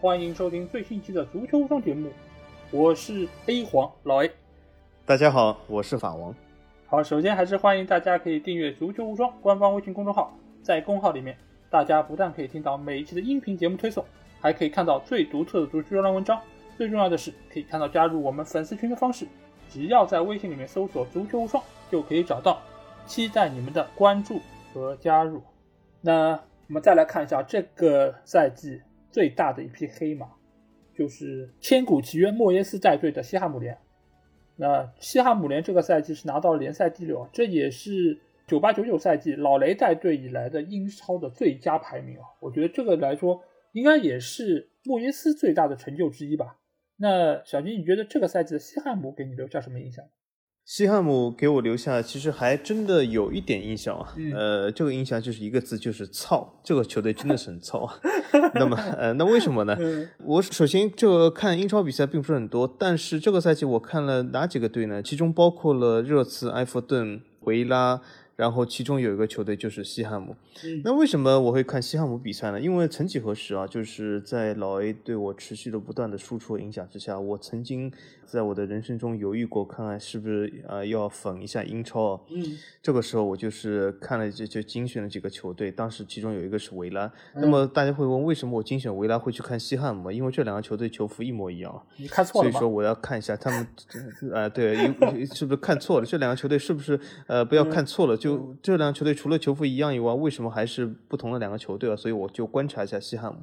欢迎收听最新期的足球无双节目，我是 A 黄老 A。大家好，我是法王。好，首先还是欢迎大家可以订阅足球无双官方微信公众号，在公号里面，大家不但可以听到每一期的音频节目推送，还可以看到最独特的足球专栏文章。最重要的是，可以看到加入我们粉丝群的方式，只要在微信里面搜索“足球无双”就可以找到。期待你们的关注和加入。那我们再来看一下这个赛季最大的一匹黑马，就是千古奇冤莫耶斯带队的西汉姆联。那西汉姆联这个赛季是拿到了联赛第六，这也是九八九九赛季老雷带队以来的英超的最佳排名啊！我觉得这个来说，应该也是莫耶斯最大的成就之一吧。那小金，你觉得这个赛季的西汉姆给你留下什么印象？西汉姆给我留下其实还真的有一点印象啊，呃，这个印象就是一个字，就是操，这个球队真的是很操。那么，呃，那为什么呢？我首先这个看英超比赛并不是很多，但是这个赛季我看了哪几个队呢？其中包括了热刺、埃弗顿、维拉。然后其中有一个球队就是西汉姆，那为什么我会看西汉姆比赛呢？因为曾几何时啊，就是在老 A 对我持续的不断的输出影响之下，我曾经在我的人生中犹豫过，看看是不是呃要粉一下英超。嗯，这个时候我就是看了就就精选了几个球队，当时其中有一个是维拉。那么大家会问，为什么我精选维拉会去看西汉姆？因为这两个球队球服一模一样。你看错了所以说我要看一下他们，呃，对，是不是看错了？这两个球队是不是呃不要看错了就。就这两个球队除了球服一样以外，为什么还是不同的两个球队啊？所以我就观察一下西汉姆。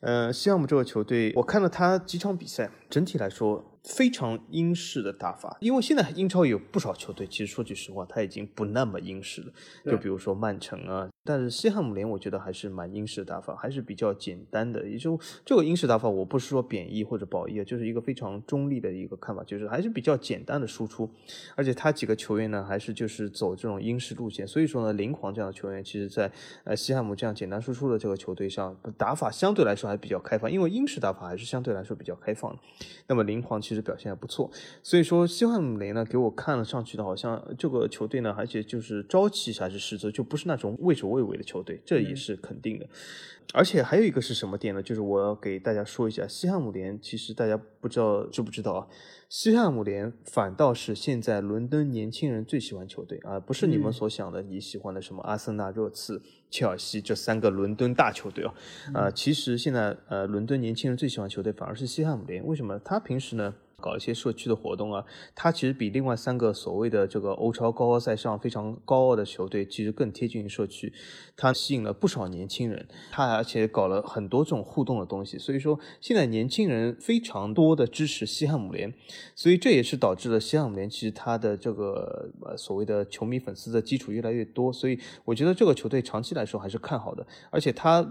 呃，西汉姆这个球队，我看了他几场比赛，整体来说。非常英式的打法，因为现在英超有不少球队，其实说句实话，他已经不那么英式了。就比如说曼城啊，但是西汉姆联我觉得还是蛮英式的打法，还是比较简单的。也就这个英式打法，我不是说贬义或者褒义，就是一个非常中立的一个看法，就是还是比较简单的输出。而且他几个球员呢，还是就是走这种英式路线，所以说呢，林皇这样的球员，其实在呃西汉姆这样简单输出的这个球队上，打法相对来说还比较开放，因为英式打法还是相对来说比较开放的。那么林皇其实。表现还不错，所以说西汉姆联呢，给我看了上去的，好像这个球队呢，而且就是朝气还是实则，就不是那种畏首畏尾的球队，这也是肯定的。而且还有一个是什么点呢？就是我要给大家说一下，西汉姆联其实大家不知道知不知道啊？西汉姆联反倒是现在伦敦年轻人最喜欢球队啊，不是你们所想的你喜欢的什么阿森纳、热刺、切尔西这三个伦敦大球队哦。啊，其实现在呃，伦敦年轻人最喜欢球队反而是西汉姆联，为什么？他平时呢？搞一些社区的活动啊，他其实比另外三个所谓的这个欧超高高在上、非常高傲的球队，其实更贴近于社区。他吸引了不少年轻人，他而且搞了很多这种互动的东西。所以说，现在年轻人非常多的支持西汉姆联，所以这也是导致了西汉姆联其实他的这个呃所谓的球迷粉丝的基础越来越多。所以我觉得这个球队长期来说还是看好的。而且他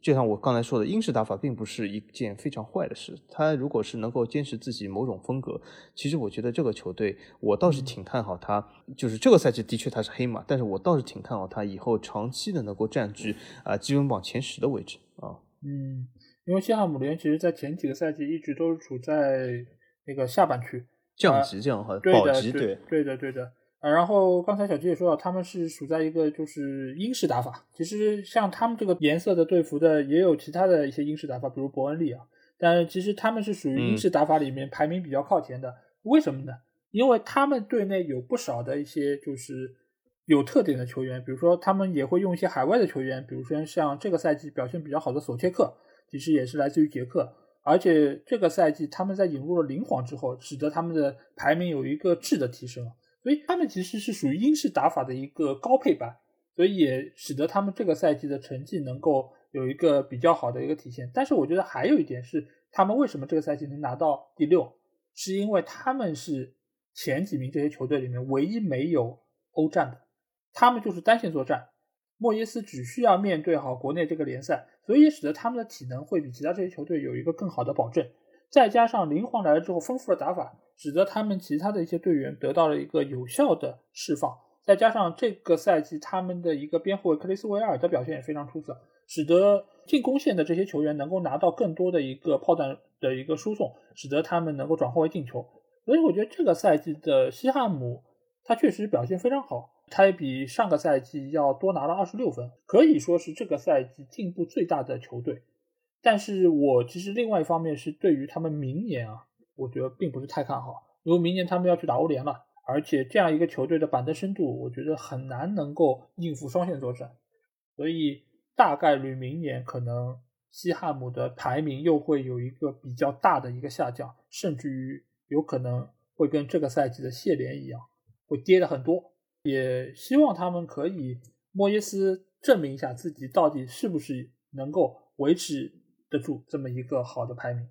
就像我刚才说的，英式打法并不是一件非常坏的事。他如果是能够坚持自己。某种风格，其实我觉得这个球队，我倒是挺看好他。就是这个赛季的确他是黑马，但是我倒是挺看好他以后长期的能够占据啊积分榜前十的位置啊。嗯，因为西汉姆联其实在前几个赛季一直都是处在那个下半区，降级这样哈，保级对，对的对的。啊，然后刚才小吉也说到，他们是处在一个就是英式打法。其实像他们这个颜色的队服的，也有其他的一些英式打法，比如伯恩利啊。但是其实他们是属于英式打法里面排名比较靠前的，为什么呢？因为他们队内有不少的一些就是有特点的球员，比如说他们也会用一些海外的球员，比如说像这个赛季表现比较好的索切克，其实也是来自于捷克，而且这个赛季他们在引入了灵皇之后，使得他们的排名有一个质的提升，所以他们其实是属于英式打法的一个高配版，所以也使得他们这个赛季的成绩能够。有一个比较好的一个体现，但是我觉得还有一点是，他们为什么这个赛季能拿到第六，是因为他们是前几名这些球队里面唯一没有欧战的，他们就是单线作战，莫耶斯只需要面对好国内这个联赛，所以使得他们的体能会比其他这些球队有一个更好的保证，再加上林皇来了之后丰富的打法，使得他们其他的一些队员得到了一个有效的释放，再加上这个赛季他们的一个边后卫克里斯维尔的表现也非常出色。使得进攻线的这些球员能够拿到更多的一个炮弹的一个输送，使得他们能够转化为进球。所以我觉得这个赛季的西汉姆，他确实表现非常好，他也比上个赛季要多拿了二十六分，可以说是这个赛季进步最大的球队。但是我其实另外一方面是对于他们明年啊，我觉得并不是太看好，因为明年他们要去打欧联了，而且这样一个球队的板凳深度，我觉得很难能够应付双线作战，所以大概率明年可能西汉姆的排名又会有一个比较大的一个下降，甚至于有可能会跟这个赛季的谢联一样，会跌的很多。也希望他们可以莫耶斯证明一下自己到底是不是能够维持。得住这么一个好的排名，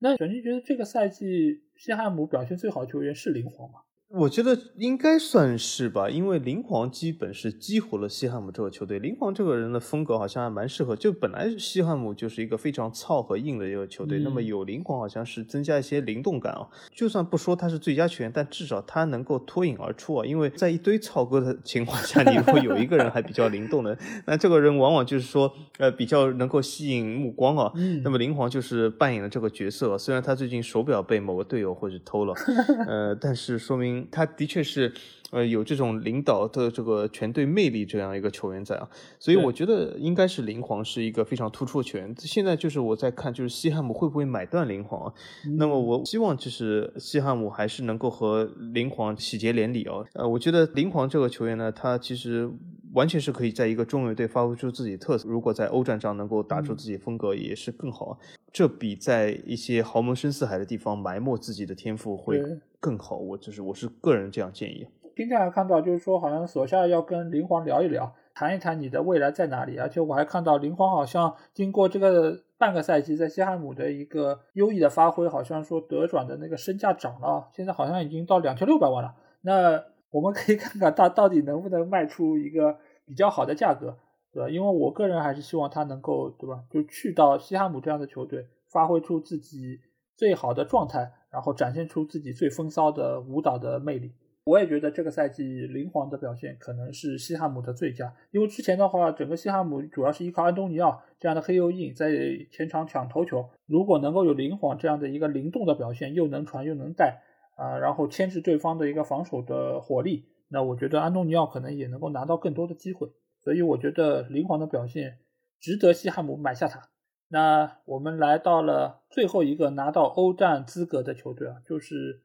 那小金觉得这个赛季西汉姆表现最好的球员是林皇吗？我觉得应该算是吧，因为林皇基本是激活了西汉姆这个球队。林皇这个人的风格好像还蛮适合，就本来西汉姆就是一个非常糙和硬的一个球队，那么有林皇好像是增加一些灵动感啊。就算不说他是最佳球员，但至少他能够脱颖而出啊。因为在一堆糙哥的情况下，你如果有一个人还比较灵动的，那这个人往往就是说呃比较能够吸引目光啊。那么林皇就是扮演了这个角色，虽然他最近手表被某个队友或者偷了，呃，但是说明。他的确是，呃，有这种领导的这个全队魅力这样一个球员在啊，所以我觉得应该是林皇是一个非常突出的球员。现在就是我在看，就是西汉姆会不会买断林皇？那么我希望就是西汉姆还是能够和林皇喜结连理哦。呃，我觉得林皇这个球员呢，他其实完全是可以在一个中游队发挥出自己的特色。如果在欧战上能够打出自己风格，也是更好。这比在一些豪门深似海的地方埋没自己的天赋会。更好，我就是我是个人这样建议。今天还看到，就是说好像索夏要跟林皇聊一聊，谈一谈你的未来在哪里。而且我还看到林皇好像经过这个半个赛季在西汉姆的一个优异的发挥，好像说德转的那个身价涨了，现在好像已经到两千六百万了。那我们可以看看他到底能不能卖出一个比较好的价格，对吧？因为我个人还是希望他能够，对吧？就去到西汉姆这样的球队，发挥出自己最好的状态。然后展现出自己最风骚的舞蹈的魅力。我也觉得这个赛季林皇的表现可能是西汉姆的最佳，因为之前的话，整个西汉姆主要是依靠安东尼奥这样的黑又硬在前场抢头球。如果能够有林皇这样的一个灵动的表现，又能传又能带啊，然后牵制对方的一个防守的火力，那我觉得安东尼奥可能也能够拿到更多的机会。所以我觉得林皇的表现值得西汉姆买下他。那我们来到了最后一个拿到欧战资格的球队啊，就是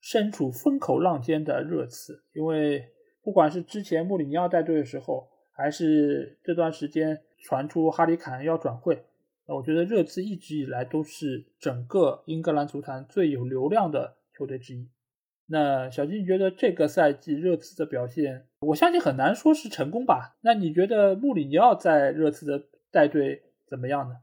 身处风口浪尖的热刺。因为不管是之前穆里尼奥带队的时候，还是这段时间传出哈里凯恩要转会，那我觉得热刺一直以来都是整个英格兰足坛最有流量的球队之一。那小金，觉得这个赛季热刺的表现，我相信很难说是成功吧？那你觉得穆里尼奥在热刺的带队怎么样呢？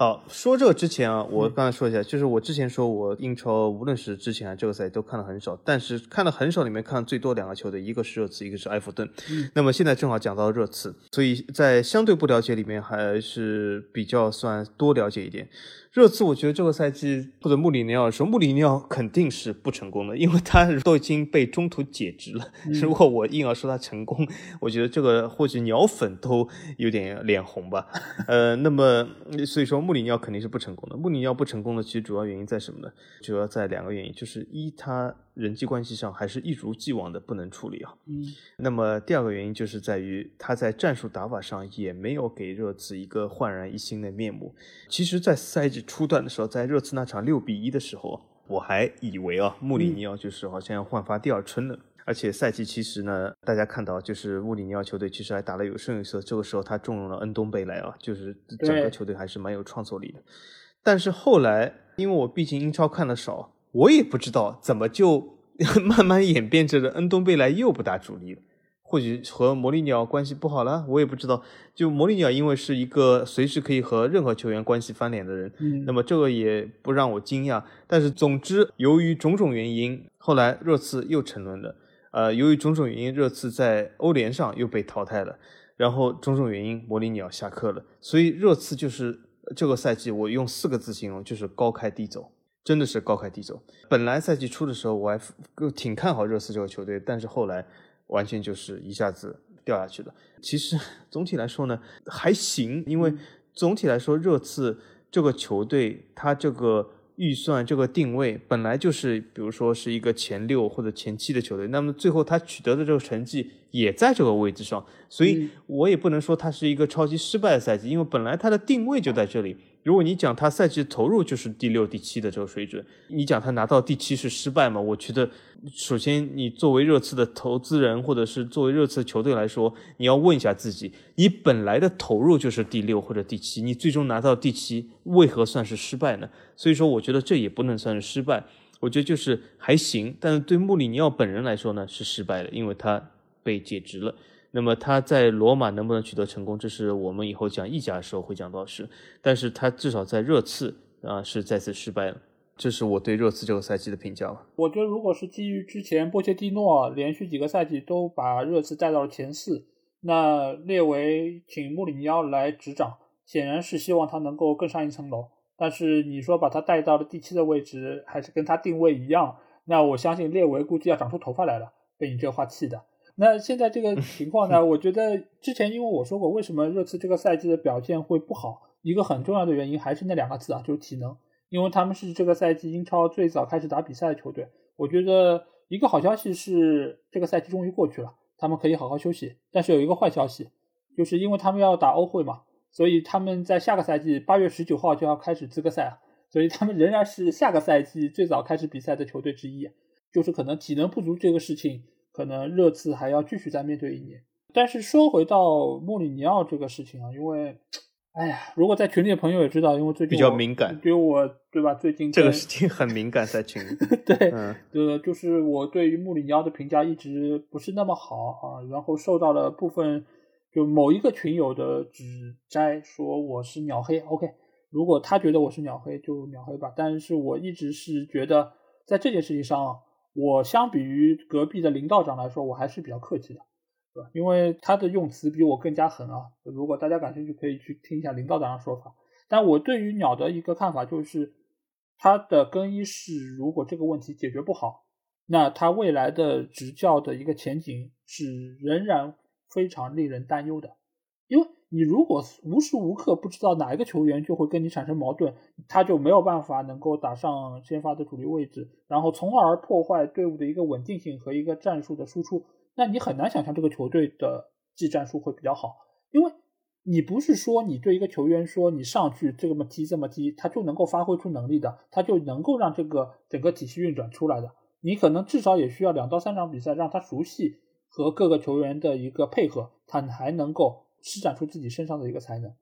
好，说这个之前啊，我刚才说一下，就是我之前说我英超无论是之前还是这个赛季都看的很少，但是看的很少里面看最多两个球队，一个是热刺，一个是埃弗顿。嗯，那么现在正好讲到热刺，所以在相对不了解里面还是比较算多了解一点。热刺，我觉得这个赛季或者穆里尼奥说，穆里尼奥肯定是不成功的，因为他 都已经被中途解职了。如果我硬要说他成功，我觉得这个或许鸟粉都有点脸红吧。呃，那么所以说穆里尼奥肯定是不成功的。穆里尼奥不成功的其实主要原因在什么呢？主要在两个原因，就是一他。人际关系上还是一如既往的不能处理啊。嗯，那么第二个原因就是在于他在战术打法上也没有给热刺一个焕然一新的面目。其实，在赛季初段的时候，在热刺那场六比一的时候，我还以为啊，穆里尼奥就是好像要焕发第二春了。而且赛季其实呢，大家看到就是穆里尼奥球队其实还打得有声有色。这个时候他重用了恩东贝莱啊，就是整个球队还是蛮有创造力的。但是后来，因为我毕竟英超看的少。我也不知道怎么就 慢慢演变着的，恩东贝莱又不打主力了，或许和魔力鸟关系不好了，我也不知道。就魔力鸟因为是一个随时可以和任何球员关系翻脸的人，嗯，那么这个也不让我惊讶。但是总之，由于种种原因，后来热刺又沉沦了。呃，由于种种原因，热刺在欧联上又被淘汰了。然后种种原因，魔力鸟下课了。所以热刺就是这个赛季，我用四个字形容，就是高开低走。真的是高开低走。本来赛季初的时候，我还挺看好热刺这个球队，但是后来完全就是一下子掉下去了。其实 总体来说呢，还行，因为总体来说，热刺这个球队它这个预算、这个定位本来就是，比如说是一个前六或者前七的球队，那么最后他取得的这个成绩也在这个位置上，所以我也不能说他是一个超级失败的赛季，因为本来他的定位就在这里。如果你讲他赛季投入就是第六、第七的这个水准，你讲他拿到第七是失败吗？我觉得，首先你作为热刺的投资人，或者是作为热刺球队来说，你要问一下自己，你本来的投入就是第六或者第七，你最终拿到第七，为何算是失败呢？所以说，我觉得这也不能算是失败，我觉得就是还行。但是对穆里尼奥本人来说呢，是失败的，因为他被解职了。那么他在罗马能不能取得成功，这是我们以后讲意甲的时候会讲到的事。但是他至少在热刺啊是再次失败了，这是我对热刺这个赛季的评价吧。我觉得如果是基于之前波切蒂诺连续几个赛季都把热刺带到了前四，那列维请穆里尼奥来执掌，显然是希望他能够更上一层楼。但是你说把他带到了第七的位置，还是跟他定位一样，那我相信列维估计要长出头发来了，被你这话气的。那现在这个情况呢？我觉得之前因为我说过，为什么热刺这个赛季的表现会不好，一个很重要的原因还是那两个字啊，就是体能。因为他们是这个赛季英超最早开始打比赛的球队。我觉得一个好消息是这个赛季终于过去了，他们可以好好休息。但是有一个坏消息，就是因为他们要打欧会嘛，所以他们在下个赛季八月十九号就要开始资格赛了，所以他们仍然是下个赛季最早开始比赛的球队之一。就是可能体能不足这个事情。可能热刺还要继续再面对一年，但是说回到穆里尼奥这个事情啊，因为，哎呀，如果在群里的朋友也知道，因为最近比较敏感，因为我对吧？最近这个事情很敏感，在群里。对，呃，就是我对于穆里尼奥的评价一直不是那么好啊，然后受到了部分就某一个群友的指摘，说我是鸟黑。OK，如果他觉得我是鸟黑，就鸟黑吧。但是我一直是觉得在这件事情上。我相比于隔壁的林道长来说，我还是比较客气的，对吧？因为他的用词比我更加狠啊。如果大家感兴趣，可以去听一下林道长的说法。但我对于鸟的一个看法就是，他的更衣室如果这个问题解决不好，那他未来的执教的一个前景是仍然非常令人担忧的，你如果无时无刻不知道哪一个球员就会跟你产生矛盾，他就没有办法能够打上先发的主力位置，然后从而破坏队伍的一个稳定性和一个战术的输出。那你很难想象这个球队的技战术会比较好，因为你不是说你对一个球员说你上去这么踢这么踢，他就能够发挥出能力的，他就能够让这个整个体系运转出来的。你可能至少也需要两到三场比赛让他熟悉和各个球员的一个配合，他还能够。施展出自己身上的一个才能，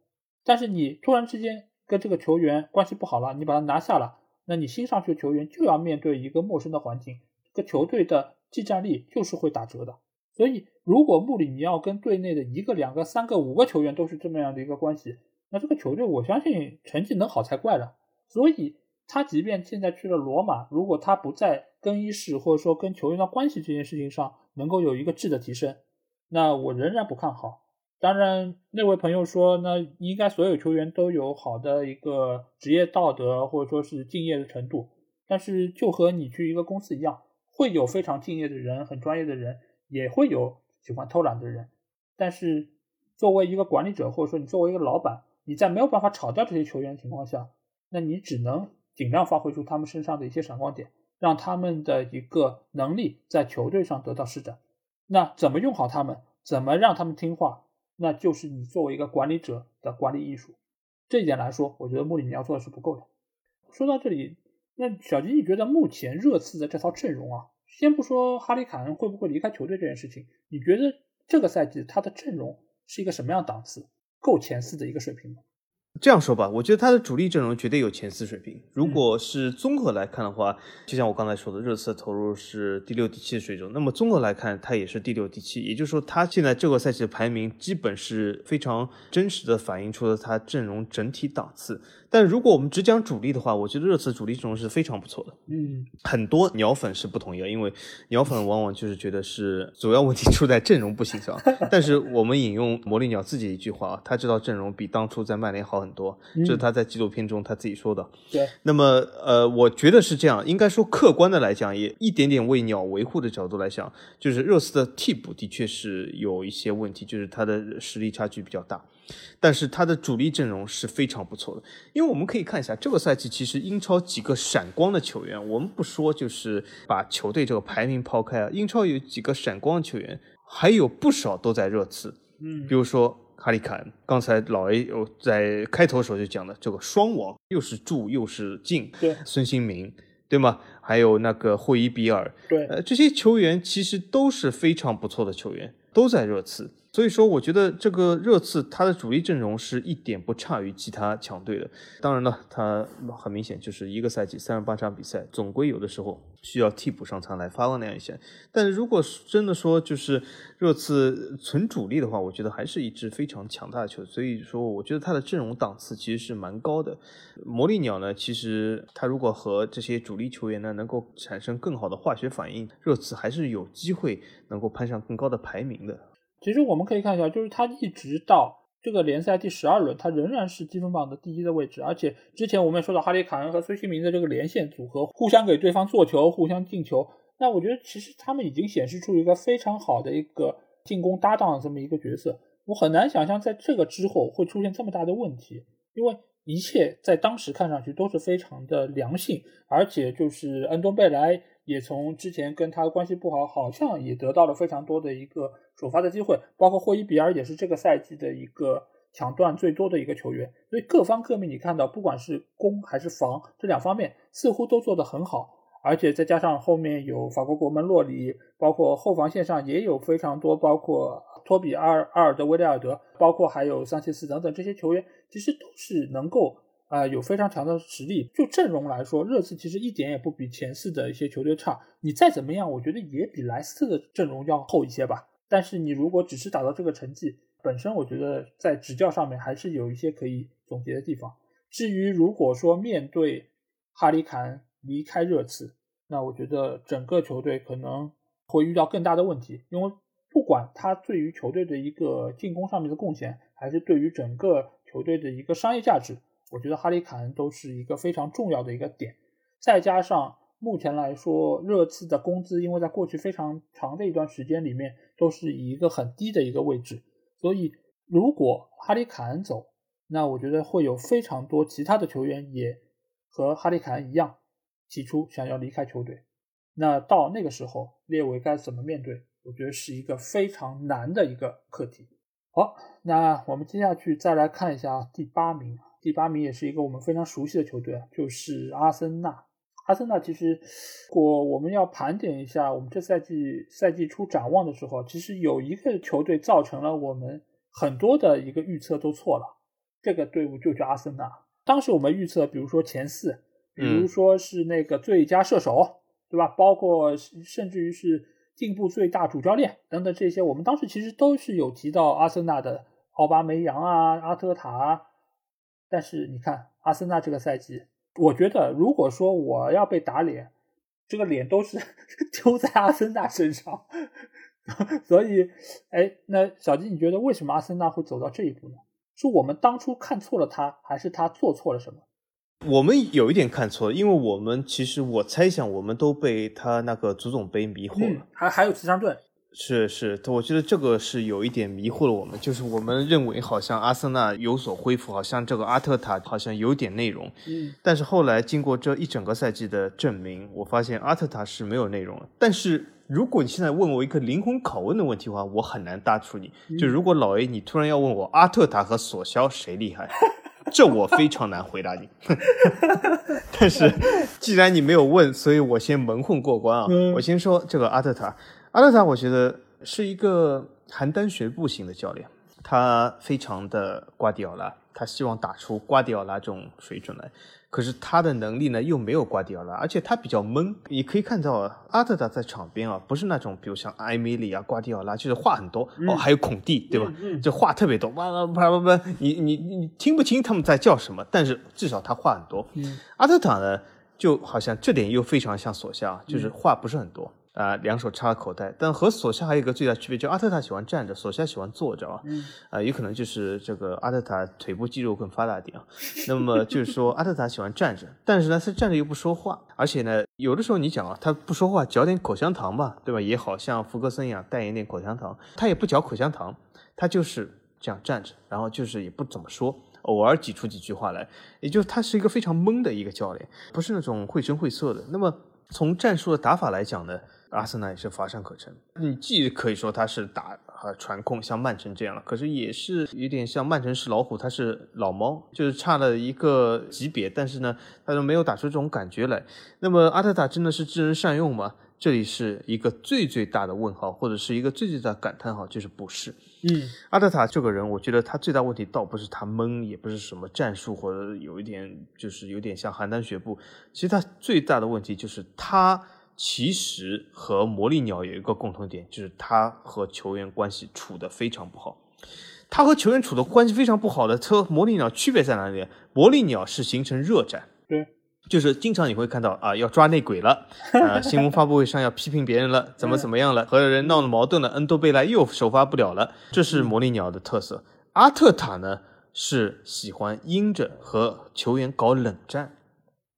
但是你突然之间跟这个球员关系不好了，你把他拿下了，那你新上去的球员就要面对一个陌生的环境，这个球队的技战力就是会打折的。所以，如果穆里尼奥跟队内的一个、两个、三个、五个球员都是这么样的一个关系，那这个球队我相信成绩能好才怪了。所以，他即便现在去了罗马，如果他不在更衣室或者说跟球员的关系这件事情上能够有一个质的提升，那我仍然不看好。当然，那位朋友说，那应该所有球员都有好的一个职业道德，或者说是敬业的程度。但是，就和你去一个公司一样，会有非常敬业的人，很专业的人，也会有喜欢偷懒的人。但是，作为一个管理者，或者说你作为一个老板，你在没有办法炒掉这些球员的情况下，那你只能尽量发挥出他们身上的一些闪光点，让他们的一个能力在球队上得到施展。那怎么用好他们？怎么让他们听话？那就是你作为一个管理者的管理艺术，这一点来说，我觉得穆里尼奥做的是不够的。说到这里，那小吉，你觉得目前热刺的这套阵容啊，先不说哈里凯恩会不会离开球队这件事情，你觉得这个赛季他的阵容是一个什么样档次？够前四的一个水平吗？这样说吧，我觉得他的主力阵容绝对有前四水平。如果是综合来看的话，就像我刚才说的，热刺投入是第六、第七的水准。那么综合来看，他也是第六、第七。也就是说，他现在这个赛季的排名基本是非常真实的反映出了他阵容整体档次。但如果我们只讲主力的话，我觉得热刺主力阵容是非常不错的。嗯，很多鸟粉是不同意的，因为鸟粉往往就是觉得是主要问题出在阵容不行上。但是我们引用魔力鸟自己一句话啊，他知道阵容比当初在曼联好很多，这是他在纪录片中他自己说的。对。那么呃，我觉得是这样，应该说客观的来讲，也一点点为鸟维护的角度来讲，就是热刺的替补的确是有一些问题，就是他的实力差距比较大。但是他的主力阵容是非常不错的，因为我们可以看一下这个赛季，其实英超几个闪光的球员，我们不说就是把球队这个排名抛开啊，英超有几个闪光球员，还有不少都在热刺，嗯，比如说哈里坎。刚才老 A 有在开头时候就讲的这个双王，又是助又是进，对，孙兴民，对吗？还有那个霍伊比尔，对，呃，这些球员其实都是非常不错的球员，都在热刺。所以说，我觉得这个热刺他的主力阵容是一点不差于其他强队的。当然了，他很明显就是一个赛季三十八场比赛，总归有的时候需要替补上场来发光亮一些。但如果真的说就是热刺纯主力的话，我觉得还是一支非常强大的球队。所以说，我觉得他的阵容档次其实是蛮高的。魔力鸟呢，其实他如果和这些主力球员呢能够产生更好的化学反应，热刺还是有机会能够攀上更高的排名的。其实我们可以看一下，就是他一直到这个联赛第十二轮，他仍然是积分榜的第一的位置。而且之前我们也说到哈里卡恩和孙兴民的这个连线组合，互相给对方做球，互相进球。那我觉得其实他们已经显示出一个非常好的一个进攻搭档的这么一个角色。我很难想象在这个之后会出现这么大的问题，因为一切在当时看上去都是非常的良性，而且就是安东贝莱也从之前跟他关系不好，好像也得到了非常多的一个。首发的机会，包括霍伊比尔也是这个赛季的一个抢断最多的一个球员，所以各方各面你看到，不管是攻还是防这两方面，似乎都做得很好，而且再加上后面有法国国门洛里，包括后防线上也有非常多，包括托比阿尔阿尔德威利尔德，包括还有桑切斯等等这些球员，其实都是能够啊有非常强的实力。就阵容来说，热刺其实一点也不比前四的一些球队差，你再怎么样，我觉得也比莱斯特的阵容要厚一些吧。但是你如果只是打到这个成绩本身，我觉得在执教上面还是有一些可以总结的地方。至于如果说面对哈里坎离开热刺，那我觉得整个球队可能会遇到更大的问题，因为不管他对于球队的一个进攻上面的贡献，还是对于整个球队的一个商业价值，我觉得哈里坎都是一个非常重要的一个点。再加上。目前来说，热刺的工资因为在过去非常长的一段时间里面都是以一个很低的一个位置，所以如果哈里凯恩走，那我觉得会有非常多其他的球员也和哈里凯恩一样提出想要离开球队。那到那个时候，列维该怎么面对？我觉得是一个非常难的一个课题。好，那我们接下去再来看一下第八名，第八名也是一个我们非常熟悉的球队，就是阿森纳。阿森纳其实，如果我们要盘点一下我们这赛季赛季初展望的时候，其实有一个球队造成了我们很多的一个预测都错了。这个队伍就叫阿森纳。当时我们预测，比如说前四，比如说是那个最佳射手，对吧？包括甚至于是进步最大主教练等等这些，我们当时其实都是有提到阿森纳的奥巴梅扬啊、阿特塔啊。但是你看，阿森纳这个赛季。我觉得，如果说我要被打脸，这个脸都是 丢在阿森纳身上。所以，哎，那小金，你觉得为什么阿森纳会走到这一步呢？是我们当初看错了他，还是他做错了什么？我们有一点看错了，因为我们其实我猜想，我们都被他那个足总杯迷惑了。还还有慈善盾。是是，我觉得这个是有一点迷惑了我们，就是我们认为好像阿森纳有所恢复，好像这个阿特塔好像有点内容，嗯，但是后来经过这一整个赛季的证明，我发现阿特塔是没有内容了。但是如果你现在问我一个灵魂拷问的问题的话，我很难答出你。就如果老 A 你突然要问我阿特塔和索肖谁厉害，这我非常难回答你。但是既然你没有问，所以我先蒙混过关啊。我先说这个阿特塔。阿特塔，我觉得是一个邯郸学步型的教练，他非常的瓜迪奥拉，他希望打出瓜迪奥拉这种水准来。可是他的能力呢，又没有瓜迪奥拉，而且他比较闷。你可以看到啊，阿特塔在场边啊，不是那种比如像埃米里啊、瓜迪奥拉，就是话很多哦，还有孔蒂，对吧？就话特别多，哇哇啪啪啪，你你你听不清他们在叫什么，但是至少他话很多。阿特塔呢，就好像这点又非常像索夏，就是话不是很多。啊，两手插口袋，但和索夏还有一个最大区别，就阿特塔喜欢站着，索夏喜欢坐着啊。嗯，啊，有可能就是这个阿特塔腿部肌肉更发达点啊。那么就是说，阿特塔喜欢站着，但是呢，他站着又不说话，而且呢，有的时候你讲啊，他不说话，嚼点口香糖吧，对吧？也好像福格森一样代言点口香糖，他也不嚼口香糖，他就是这样站着，然后就是也不怎么说，偶尔挤出几句话来，也就是他是一个非常懵的一个教练，不是那种绘声绘色的。那么从战术的打法来讲呢？阿森纳也是乏善可陈。你既可以说他是打啊传控，像曼城这样了，可是也是有点像曼城是老虎，他是老猫，就是差了一个级别。但是呢，他都没有打出这种感觉来。那么阿特塔真的是知人善用吗？这里是一个最最大的问号，或者是一个最最大的感叹号，就是不是。嗯，阿特塔这个人，我觉得他最大问题倒不是他闷，也不是什么战术，或者有一点就是有点像邯郸学步。其实他最大的问题就是他其实和魔力鸟有一个共同点，就是他和球员关系处的非常不好。他和球员处的关系非常不好的，和魔力鸟区别在哪里？魔力鸟是形成热战。对。就是经常你会看到啊，要抓内鬼了，啊，新闻发布会上要批评别人了，怎么怎么样了，和人闹了矛盾了，恩多贝莱又首发不了了，这是魔力鸟的特色。阿特塔呢是喜欢阴着和球员搞冷战，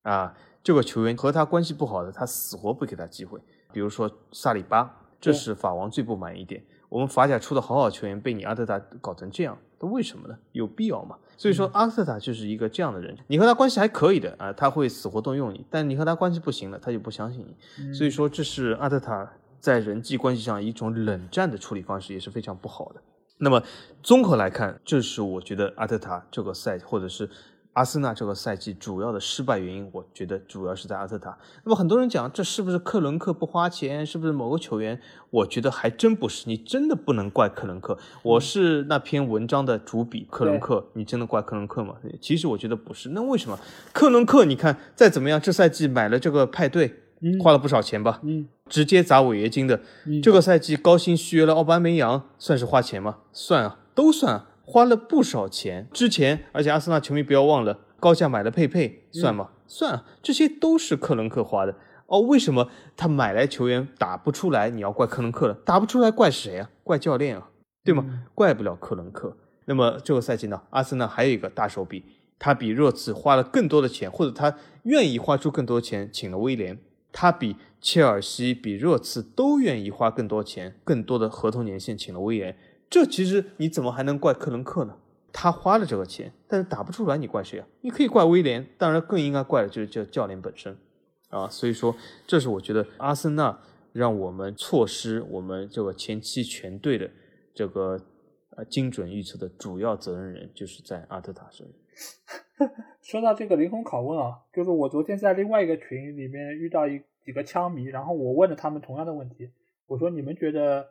啊，这个球员和他关系不好的，他死活不给他机会。比如说萨里巴，这是法王最不满一点。我们法甲出的好好球员被你阿特塔搞成这样，他为什么呢？有必要吗？所以说阿特塔就是一个这样的人，你和他关系还可以的啊，他会死活动用你；但你和他关系不行了，他就不相信你。所以说这是阿特塔在人际关系上一种冷战的处理方式，也是非常不好的。那么综合来看，这是我觉得阿特塔这个赛或者是。阿森纳这个赛季主要的失败原因，我觉得主要是在阿特塔。那么很多人讲，这是不是克伦克不花钱？是不是某个球员？我觉得还真不是。你真的不能怪克伦克。我是那篇文章的主笔，克伦克，你真的怪克伦克吗？其实我觉得不是。那为什么克伦克？你看再怎么样，这赛季买了这个派对，花了不少钱吧？嗯，直接砸违约金的。这个赛季高薪续约了奥巴梅扬，算是花钱吗？算啊，都算啊。花了不少钱，之前，而且阿森纳球迷不要忘了，高价买了佩佩，算吗？算啊，这些都是克伦克花的哦。为什么他买来球员打不出来？你要怪克伦克了，打不出来怪谁啊？怪教练啊，对吗？怪不了克伦克。那么这个赛季呢，阿森纳还有一个大手笔，他比热刺花了更多的钱，或者他愿意花出更多钱，请了威廉。他比切尔西、比热刺都愿意花更多钱，更多的合同年限，请了威廉。这其实你怎么还能怪克伦克呢？他花了这个钱，但是打不出来，你怪谁啊？你可以怪威廉，当然更应该怪的就是教教练本身啊。所以说，这是我觉得阿森纳让我们错失我们这个前期全队的这个呃精准预测的主要责任人，就是在阿特塔身上。说到这个灵魂拷问啊，就是我昨天在另外一个群里面遇到一几个枪迷，然后我问了他们同样的问题，我说你们觉得？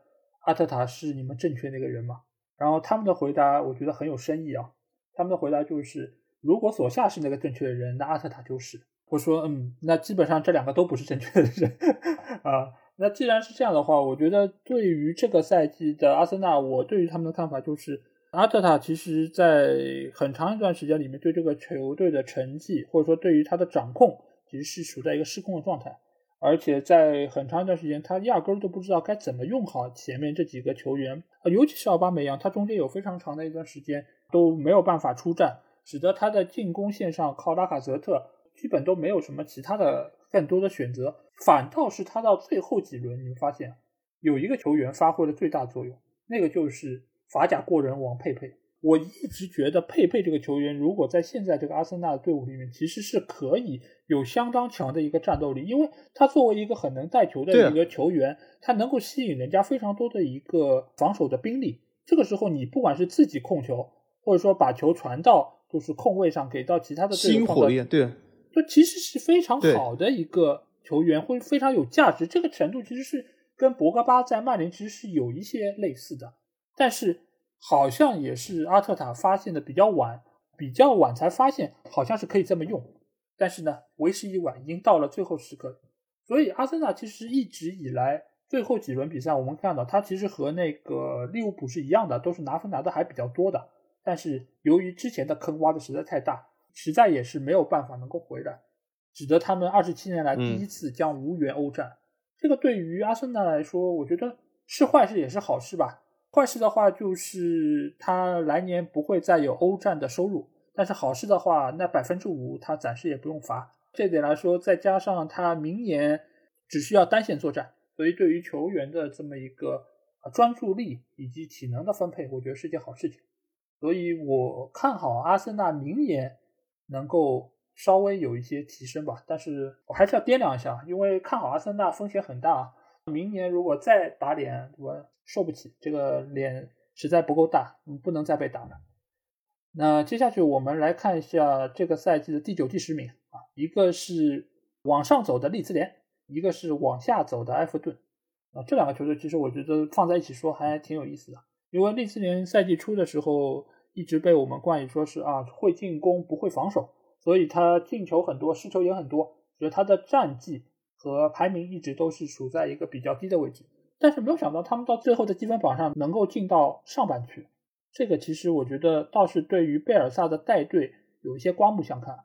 阿特塔是你们正确那个人吗？然后他们的回答我觉得很有深意啊。他们的回答就是，如果索夏是那个正确的人，那阿特塔就是。我说，嗯，那基本上这两个都不是正确的人 啊。那既然是这样的话，我觉得对于这个赛季的阿森纳，我对于他们的看法就是，阿特塔其实在很长一段时间里面对这个球队的成绩，或者说对于他的掌控，其实是处在一个失控的状态。而且在很长一段时间，他压根儿都不知道该怎么用好前面这几个球员啊，尤其是奥巴梅扬，他中间有非常长的一段时间都没有办法出战，使得他的进攻线上靠拉卡泽特基本都没有什么其他的更多的选择，反倒是他到最后几轮，你们发现有一个球员发挥了最大作用，那个就是法甲过人王佩佩。我一直觉得佩佩这个球员，如果在现在这个阿森纳的队伍里面，其实是可以有相当强的一个战斗力，因为他作为一个很能带球的一个球员，他能够吸引人家非常多的一个防守的兵力。这个时候，你不管是自己控球，或者说把球传到就是空位上，给到其他的队友，火力，对，就其实是非常好的一个球员，会非常有价值。这个程度其实是跟博格巴在曼联其实是有一些类似的，但是。好像也是阿特塔发现的比较晚，比较晚才发现，好像是可以这么用。但是呢，为时已晚，已经到了最后时刻。所以阿森纳其实一直以来最后几轮比赛，我们看到他其实和那个利物浦是一样的，都是拿分拿的还比较多的。但是由于之前的坑挖的实在太大，实在也是没有办法能够回来，使得他们二十七年来第一次将无缘欧战。这个对于阿森纳来说，我觉得是坏事也是好事吧。坏事的话就是他来年不会再有欧战的收入，但是好事的话，那百分之五他暂时也不用罚。这点来说，再加上他明年只需要单线作战，所以对于球员的这么一个专注力以及体能的分配，我觉得是件好事情。所以我看好阿森纳明年能够稍微有一些提升吧，但是我还是要掂量一下，因为看好阿森纳风险很大。明年如果再打脸，我受不起，这个脸实在不够大，不能再被打了。那接下去我们来看一下这个赛季的第九、第十名啊，一个是往上走的利兹联，一个是往下走的埃弗顿啊。这两个球队其实我觉得放在一起说还挺有意思的，因为利兹联赛季初的时候一直被我们冠以说是啊会进攻不会防守，所以他进球很多，失球也很多，所以他的战绩和排名一直都是处在一个比较低的位置。但是没有想到他们到最后的积分榜上能够进到上半区。这个其实我觉得倒是对于贝尔萨的带队有一些刮目相看，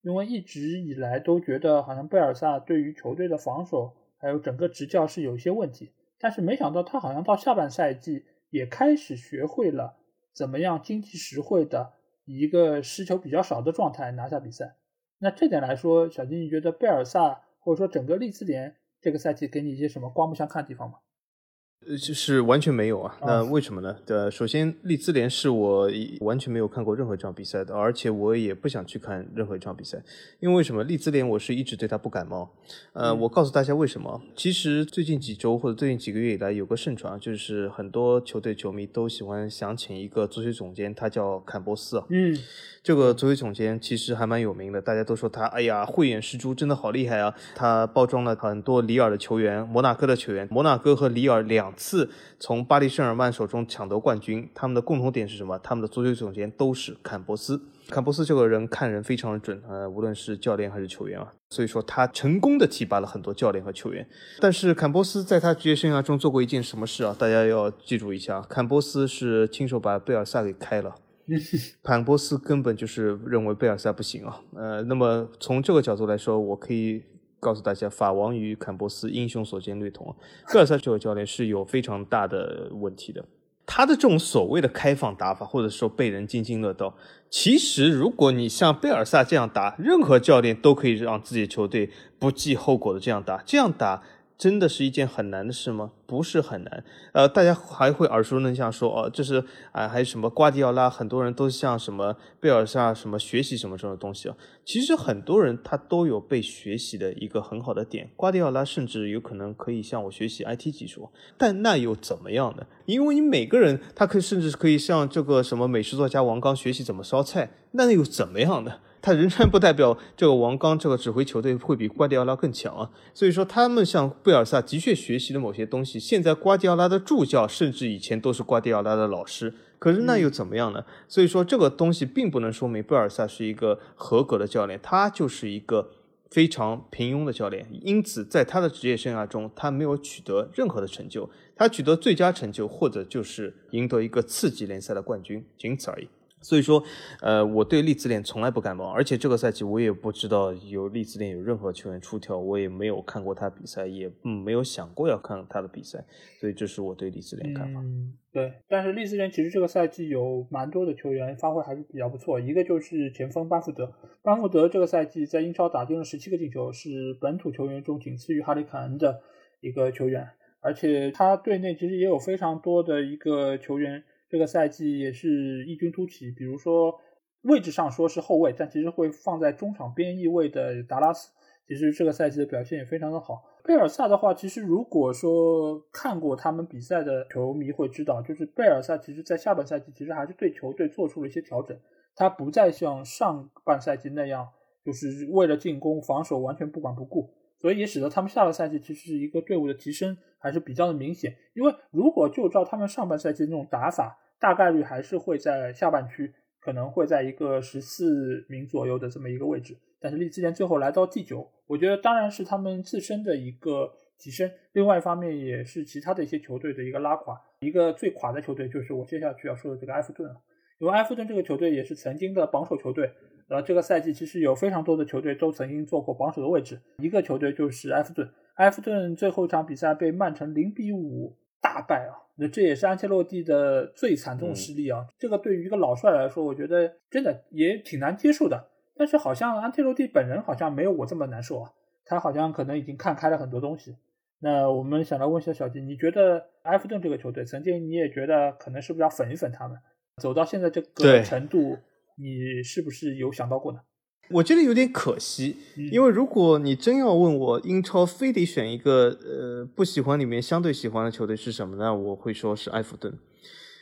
因为一直以来都觉得好像贝尔萨对于球队的防守还有整个执教是有一些问题，但是没想到他好像到下半赛季也开始学会了怎么样经济实惠的以一个失球比较少的状态拿下比赛。那这点来说，小金你觉得贝尔萨或者说整个利兹联这个赛季给你一些什么刮目相看的地方吗？呃，就是完全没有啊。那为什么呢？呃，首先利兹联是我完全没有看过任何一场比赛的，而且我也不想去看任何一场比赛。因为为什么？利兹联我是一直对他不感冒。呃，我告诉大家为什么。其实最近几周或者最近几个月以来，有个盛传，就是很多球队球迷都喜欢想请一个足球总监，他叫坎波斯。嗯。这个足球总监其实还蛮有名的，大家都说他，哎呀，慧眼识珠，真的好厉害啊！他包装了很多里尔的球员，摩纳哥的球员，摩纳哥和里尔两次从巴黎圣日耳曼手中抢得冠军，他们的共同点是什么？他们的足球总监都是坎波斯。坎波斯这个人看人非常的准，呃，无论是教练还是球员啊，所以说他成功的提拔了很多教练和球员。但是坎波斯在他职业生涯中做过一件什么事啊？大家要记住一下，坎波斯是亲手把贝尔萨给开了。坎波斯根本就是认为贝尔萨不行啊，呃，那么从这个角度来说，我可以告诉大家，法王与坎波斯英雄所见略同。贝尔萨这个教练是有非常大的问题的，他的这种所谓的开放打法，或者说被人津津乐道，其实如果你像贝尔萨这样打，任何教练都可以让自己的球队不计后果的这样打，这样打。真的是一件很难的事吗？不是很难。呃，大家还会耳熟能详说哦，这是啊，还有什么瓜迪奥拉，很多人都向什么贝尔萨什么学习什么这种东西啊。其实很多人他都有被学习的一个很好的点。瓜迪奥拉甚至有可能可以向我学习 IT 技术，但那又怎么样呢？因为你每个人他可以甚至可以向这个什么美食作家王刚学习怎么烧菜，那又怎么样呢？他仍然不代表这个王刚这个指挥球队会比瓜迪奥拉更强啊，所以说他们向贝尔萨的确学习了某些东西。现在瓜迪奥拉的助教甚至以前都是瓜迪奥拉的老师，可是那又怎么样呢？所以说这个东西并不能说明贝尔萨是一个合格的教练，他就是一个非常平庸的教练。因此在他的职业生涯中，他没有取得任何的成就，他取得最佳成就或者就是赢得一个次级联赛的冠军，仅此而已。所以说，呃，我对利兹联从来不感冒，而且这个赛季我也不知道有利兹联有任何球员出挑，我也没有看过他比赛，也没有想过要看他的比赛，所以这是我对利兹联看法。对。但是利兹联其实这个赛季有蛮多的球员发挥还是比较不错，一个就是前锋班福德，班福德这个赛季在英超打进了十七个进球，是本土球员中仅次于哈里凯恩的一个球员，而且他队内其实也有非常多的一个球员。这个赛季也是异军突起，比如说位置上说是后卫，但其实会放在中场边翼位的达拉斯，其实这个赛季的表现也非常的好。贝尔萨的话，其实如果说看过他们比赛的球迷会知道，就是贝尔萨其实在下半赛季其实还是对球队做出了一些调整，他不再像上半赛季那样，就是为了进攻防守完全不管不顾。所以也使得他们下个赛季其实是一个队伍的提升还是比较的明显。因为如果就照他们上半赛季那种打法，大概率还是会在下半区，可能会在一个十四名左右的这么一个位置。但是利兹联最后来到第九，我觉得当然是他们自身的一个提升，另外一方面也是其他的一些球队的一个拉垮。一个最垮的球队就是我接下去要说的这个埃弗顿了，因为埃弗顿这个球队也是曾经的榜首球队。呃，这个赛季其实有非常多的球队都曾经做过榜首的位置，一个球队就是埃弗顿。埃弗顿最后一场比赛被曼城零比五大败啊，那这也是安切洛蒂的最惨痛失利啊。这个对于一个老帅来说，我觉得真的也挺难接受的。但是好像安切洛蒂本人好像没有我这么难受啊，他好像可能已经看开了很多东西。那我们想来问一下小金，你觉得埃弗顿这个球队，曾经你也觉得可能是不是要粉一粉他们，走到现在这个程度？你是不是有想到过呢？我觉得有点可惜，因为如果你真要问我英超非得选一个呃不喜欢里面相对喜欢的球队是什么呢？我会说是埃弗顿。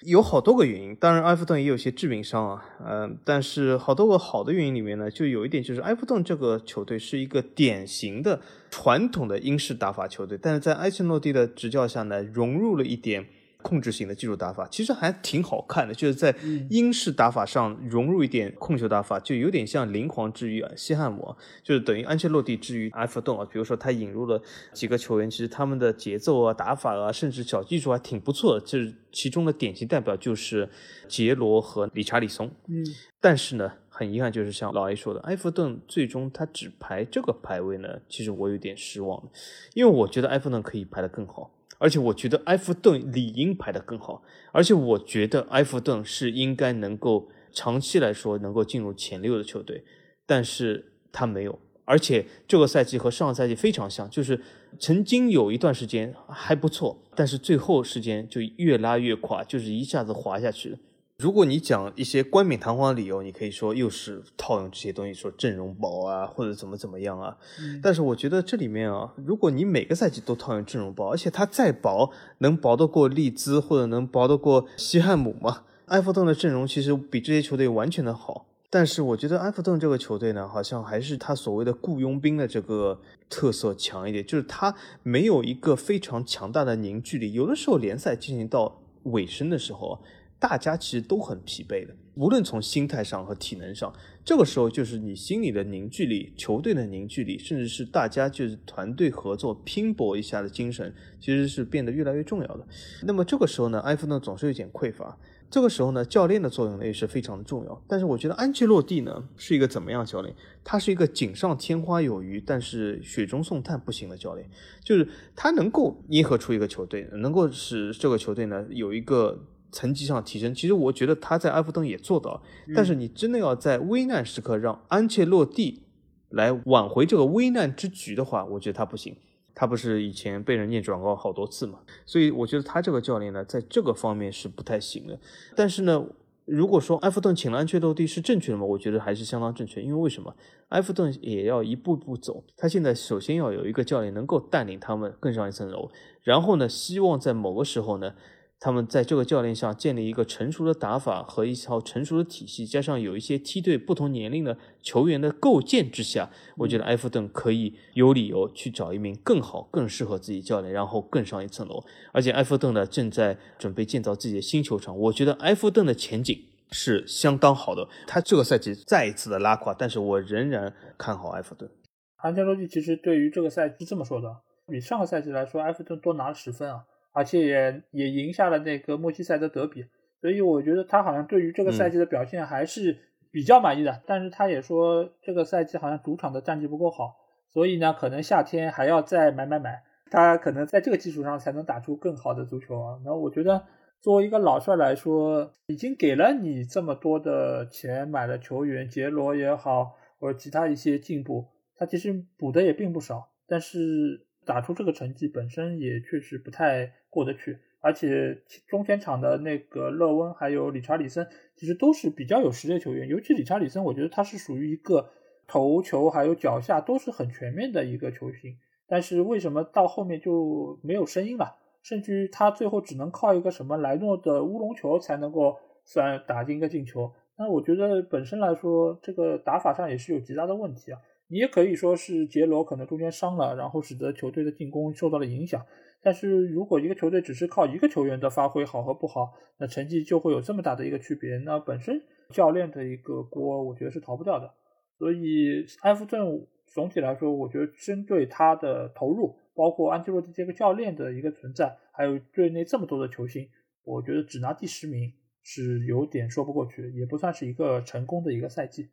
有好多个原因，当然埃弗顿也有些致命伤啊，嗯，但是好多个好的原因里面呢，就有一点就是埃弗顿这个球队是一个典型的传统的英式打法球队，但是在埃切诺蒂的执教下呢，融入了一点。控制型的技术打法其实还挺好看的，就是在英式打法上融入一点控球打法，就有点像灵皇之于西汉姆，就是等于安切洛蒂之于埃弗顿啊。比如说他引入了几个球员，其实他们的节奏啊、打法啊，甚至小技术还挺不错的。就是其中的典型代表就是杰罗和理查里松。嗯，但是呢，很遗憾，就是像老 A 说的，埃弗顿最终他只排这个排位呢，其实我有点失望因为我觉得埃弗顿可以排得更好。而且我觉得埃弗顿理应排得更好，而且我觉得埃弗顿是应该能够长期来说能够进入前六的球队，但是他没有，而且这个赛季和上个赛季非常像，就是曾经有一段时间还不错，但是最后时间就越拉越垮，就是一下子滑下去了。如果你讲一些冠冕堂皇的理由，你可以说又是套用这些东西，说阵容薄啊，或者怎么怎么样啊。但是我觉得这里面啊，如果你每个赛季都套用阵容薄，而且它再薄，能薄得过利兹或者能薄得过西汉姆吗？埃弗顿的阵容其实比这些球队完全的好。但是我觉得埃弗顿这个球队呢，好像还是他所谓的雇佣兵的这个特色强一点，就是他没有一个非常强大的凝聚力。有的时候联赛进行到尾声的时候。大家其实都很疲惫的，无论从心态上和体能上，这个时候就是你心里的凝聚力、球队的凝聚力，甚至是大家就是团队合作拼搏一下的精神，其实是变得越来越重要的。那么这个时候呢，埃弗顿总是有点匮乏。这个时候呢，教练的作用呢也是非常的重要。但是我觉得安切洛蒂呢是一个怎么样教练？他是一个锦上添花有余，但是雪中送炭不行的教练。就是他能够捏合出一个球队，能够使这个球队呢有一个。层级上提升，其实我觉得他在埃弗顿也做到，但是你真的要在危难时刻让安切洛蒂来挽回这个危难之局的话，我觉得他不行。他不是以前被人念转告好多次嘛，所以我觉得他这个教练呢，在这个方面是不太行的。但是呢，如果说埃弗顿请了安切洛蒂是正确的吗？我觉得还是相当正确，因为为什么？埃弗顿也要一步步走，他现在首先要有一个教练能够带领他们更上一层楼，然后呢，希望在某个时候呢。他们在这个教练下建立一个成熟的打法和一套成熟的体系，加上有一些梯队不同年龄的球员的构建之下，我觉得埃弗顿可以有理由去找一名更好、更适合自己教练，然后更上一层楼。而且埃弗顿呢正在准备建造自己的新球场，我觉得埃弗顿的前景是相当好的。他这个赛季再一次的拉垮，但是我仍然看好埃弗顿。安切洛蒂其实对于这个赛季这么说的，比上个赛季来说，埃弗顿多拿了十分啊。而且也也赢下了那个莫西塞德德比，所以我觉得他好像对于这个赛季的表现还是比较满意的。但是他也说这个赛季好像主场的战绩不够好，所以呢，可能夏天还要再买买买，他可能在这个基础上才能打出更好的足球啊。那我觉得作为一个老帅来说，已经给了你这么多的钱买了球员，杰罗也好，或者其他一些进步，他其实补的也并不少，但是。打出这个成绩本身也确实不太过得去，而且中前场的那个勒温还有理查里森其实都是比较有实力的球员，尤其理查里森，我觉得他是属于一个头球还有脚下都是很全面的一个球星，但是为什么到后面就没有声音了？甚至他最后只能靠一个什么莱诺的乌龙球才能够算打进一个进球，那我觉得本身来说这个打法上也是有极大的问题啊。你也可以说是杰罗可能中间伤了，然后使得球队的进攻受到了影响。但是如果一个球队只是靠一个球员的发挥好和不好，那成绩就会有这么大的一个区别。那本身教练的一个锅，我觉得是逃不掉的。所以埃弗顿总体来说，我觉得针对他的投入，包括安切洛蒂这个教练的一个存在，还有队内这么多的球星，我觉得只拿第十名是有点说不过去，也不算是一个成功的一个赛季。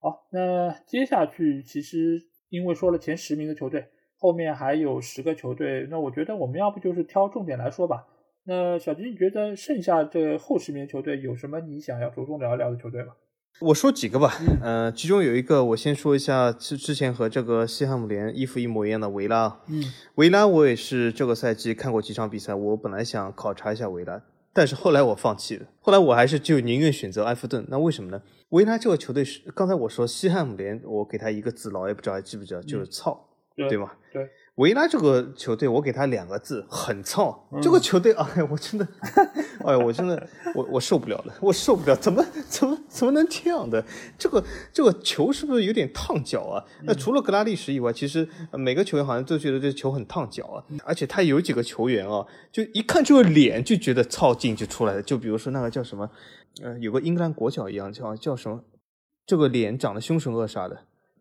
好，那接下去其实因为说了前十名的球队，后面还有十个球队，那我觉得我们要不就是挑重点来说吧。那小金，你觉得剩下这后十名球队有什么你想要着重聊一聊的球队吗？我说几个吧，呃，其中有一个我先说一下，之之前和这个西汉姆联衣服一模一样的维拉。嗯，维拉我也是这个赛季看过几场比赛，我本来想考察一下维拉。但是后来我放弃了，后来我还是就宁愿选择埃弗顿。那为什么呢？维拉这个球队是刚才我说西汉姆联，我给他一个字，老也不知道还记不记得，就是操，对对吗？对，维拉这个球队，我给他两个字，很操。嗯这个球队，哎，我真的，哎，我真的，我我受不了了，我受不了，怎么怎么怎么能这样的？这个这个球是不是有点烫脚啊？那除了格拉利什以外，其实呃每个球员好像都觉得这球很烫脚啊。而且他有几个球员啊，就一看这个脸就觉得操劲就出来了。就比如说那个叫什么，呃，有个英格兰国脚一样，叫叫什么，这个脸长得凶神恶煞的。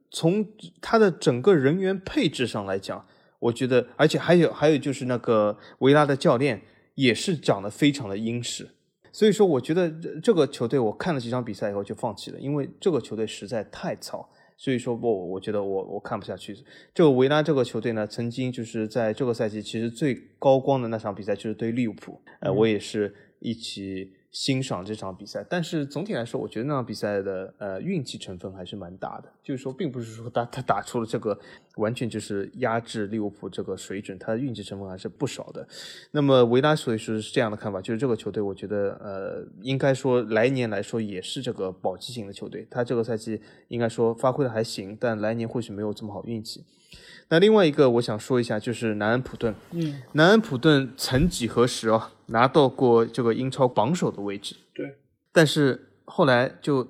从他的整个人员配置上来讲，我觉得，而且还有还有就是那个维拉的教练也是长得非常的英式，所以说我觉得这这个球队我看了几场比赛以后就放弃了，因为这个球队实在太糙，所以说我我觉得我我看不下去。这个维拉这个球队呢，曾经就是在这个赛季其实最高光的那场比赛就是对利物浦，呃，我也是一起。欣赏这场比赛，但是总体来说，我觉得那场比赛的呃运气成分还是蛮大的。就是说，并不是说他他打出了这个完全就是压制利物浦这个水准，他的运气成分还是不少的。那么维拉所以说是这样的看法，就是这个球队，我觉得呃应该说来年来说也是这个保级型的球队。他这个赛季应该说发挥的还行，但来年或许没有这么好运气。那另外一个我想说一下，就是南安普顿。嗯，南安普顿曾几何时啊，拿到过这个英超榜首的位置。对，但是后来就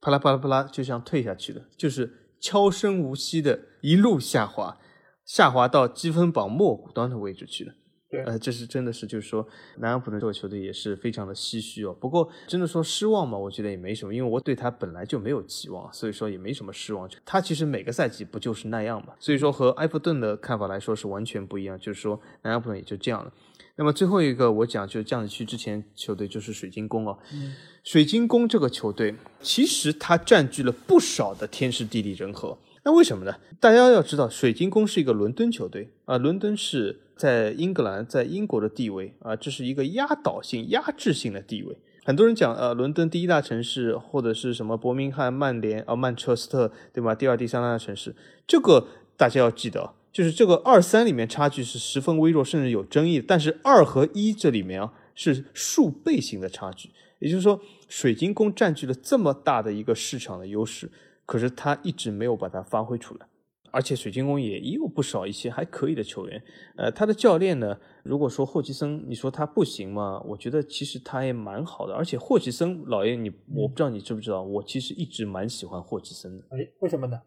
啪啦啪啦啪啦，就像退下去了，就是悄声无息的一路下滑，下滑到积分榜末谷端的位置去了。对呃，这是真的是，就是说南安普顿这个球队也是非常的唏嘘哦。不过真的说失望嘛，我觉得也没什么，因为我对他本来就没有期望，所以说也没什么失望。他其实每个赛季不就是那样嘛，所以说和埃弗顿的看法来说是完全不一样，就是说南安普顿也就这样了。那么最后一个我讲就是降级区之前球队就是水晶宫哦，嗯水晶宫这个球队其实它占据了不少的天时地利人和。那为什么呢？大家要知道，水晶宫是一个伦敦球队啊，伦敦是在英格兰、在英国的地位啊，这是一个压倒性、压制性的地位。很多人讲，呃，伦敦第一大城市，或者是什么伯明翰、曼联啊、曼彻斯特，对吧？第二、第三大城市，这个大家要记得，就是这个二三里面差距是十分微弱，甚至有争议。但是二和一这里面啊，是数倍型的差距。也就是说，水晶宫占据了这么大的一个市场的优势。可是他一直没有把它发挥出来，而且水晶宫也也有不少一些还可以的球员。呃，他的教练呢，如果说霍奇森，你说他不行吗？我觉得其实他也蛮好的。而且霍奇森老爷，你我不知道你知不知道，我其实一直蛮喜欢霍奇森的。哎，为什么呢？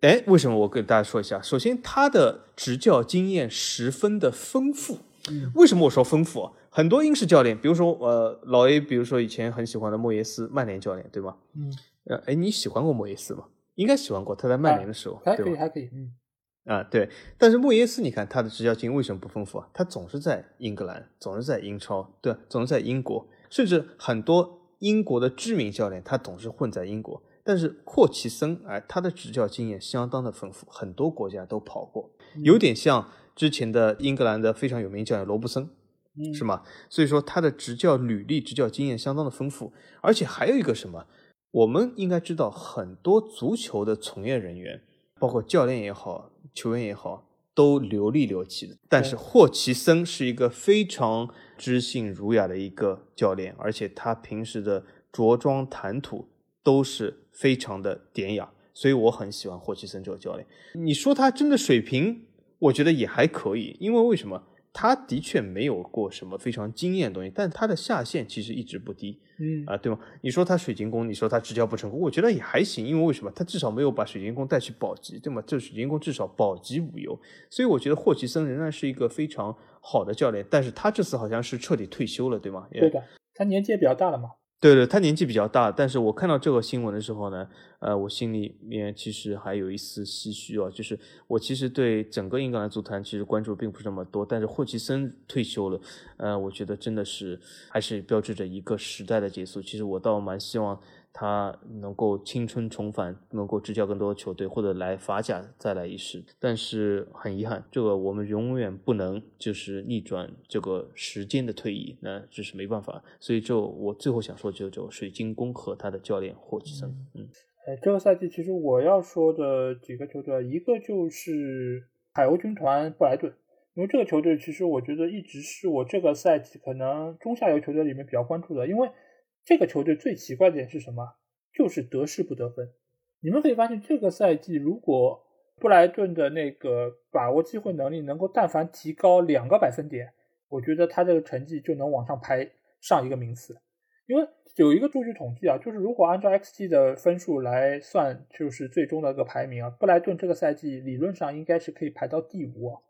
哎，为什么？我跟大家说一下。首先，他的执教经验十分的丰富。嗯为什么我说丰富啊？很多英式教练，比如说呃老 A，比如说以前很喜欢的莫耶斯，曼联教练，对吗？嗯，呃，哎，你喜欢过莫耶斯吗？应该喜欢过，他在曼联的时候，还可以？还可以，嗯，啊，对。但是莫耶斯，你看他的执教经验为什么不丰富啊？他总是在英格兰，总是在英超，对，总是在英国，甚至很多英国的知名教练，他总是混在英国。但是霍奇森，哎，他的执教经验相当的丰富，很多国家都跑过，有点像之前的英格兰的非常有名教练罗布森，嗯是吗？所以说他的执教履历、执教经验相当的丰富，而且还有一个什么，我们应该知道，很多足球的从业人员，包括教练也好，球员也好，都流里流气的。但是霍奇森是一个非常知性儒雅的一个教练，而且他平时的着装谈吐都是非常的典雅，所以我很喜欢霍奇森这个教练。你说他真的水平，我觉得也还可以，因为为什么？他的确没有过什么非常惊艳的东西，但他的下限其实一直不低嗯啊，对吗？你说他水晶宫，你说他执教不成功，我觉得也还行，因为为什么？他至少没有把水晶宫带去保级，对吗？这水晶宫至少保级无忧，所以我觉得霍奇森仍然是一个非常好的教练，但是他这次好像是彻底退休了，对吗？对的，他年纪也比较大了嘛，对对，他年纪比较大，但是我看到这个新闻的时候呢，呃，我心里面其实还有一丝唏嘘啊，就是我其实对整个英格兰足坛其实关注并不是那么多，但是霍奇森退休了，呃，我觉得真的是还是标志着一个时代的结束。其实我倒蛮希望他能够青春重返，能够执教更多的球队，或者来法甲再来一试。但是很遗憾，这个我们永远不能就是逆转这个时间的推移，那这是没办法。所以就我最后想说，就就水晶宫和他的教练霍奇森，嗯哎，这个赛季其实我要说的几个球队，一个就是海鸥军团布莱顿，因为这个球队其实我觉得一直是我这个赛季可能中下游球队里面比较关注的，因为这个球队最奇怪的点是什么？就是得势不得分。你们可以发现，这个赛季如果布莱顿的那个把握机会能力能够但凡提高两个百分点，我觉得他这个成绩就能往上排上一个名次。因为有一个数据统计啊，就是如果按照 XG 的分数来算，就是最终的一个排名啊，布莱顿这个赛季理论上应该是可以排到第五啊，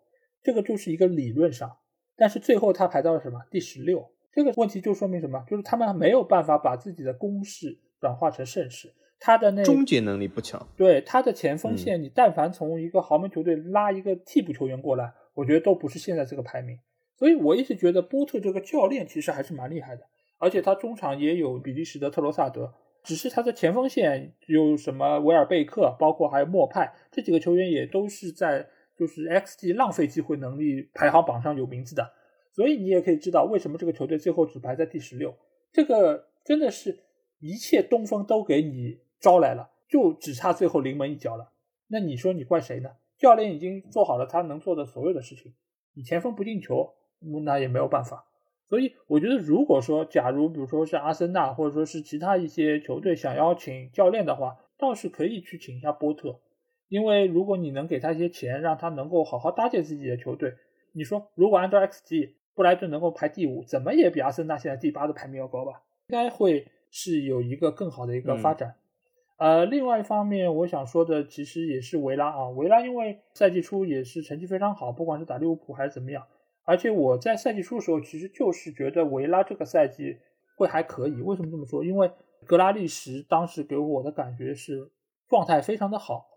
这个就是一个理论上。但是最后他排到了什么第十六？这个问题就说明什么？就是他们没有办法把自己的攻势转化成胜势。他的那终结能力不强，对他的前锋线，你但凡从一个豪门球队拉一个替补球员过来，我觉得都不是现在这个排名。所以我一直觉得波特这个教练其实还是蛮厉害的，而且他中场也有比利时的特罗萨德，只是他的前锋线有什么维尔贝克，包括还有莫派这几个球员也都是在就是 XG 浪费机会能力排行榜上有名字的，所以你也可以知道为什么这个球队最后只排在第十六。这个真的是一切东风都给你。招来了，就只差最后临门一脚了。那你说你怪谁呢？教练已经做好了他能做的所有的事情，你前锋不进球，那也没有办法。所以我觉得，如果说假如比如说是阿森纳或者说是其他一些球队想邀请教练的话，倒是可以去请一下波特，因为如果你能给他一些钱，让他能够好好搭建自己的球队，你说如果按照 XG，布莱顿能够排第五，怎么也比阿森纳现在第八的排名要高吧？应该会是有一个更好的一个发展。呃，另外一方面，我想说的其实也是维拉啊。维拉因为赛季初也是成绩非常好，不管是打利物浦还是怎么样。而且我在赛季初的时候，其实就是觉得维拉这个赛季会还可以。为什么这么说？因为格拉利什当时给我的感觉是状态非常的好。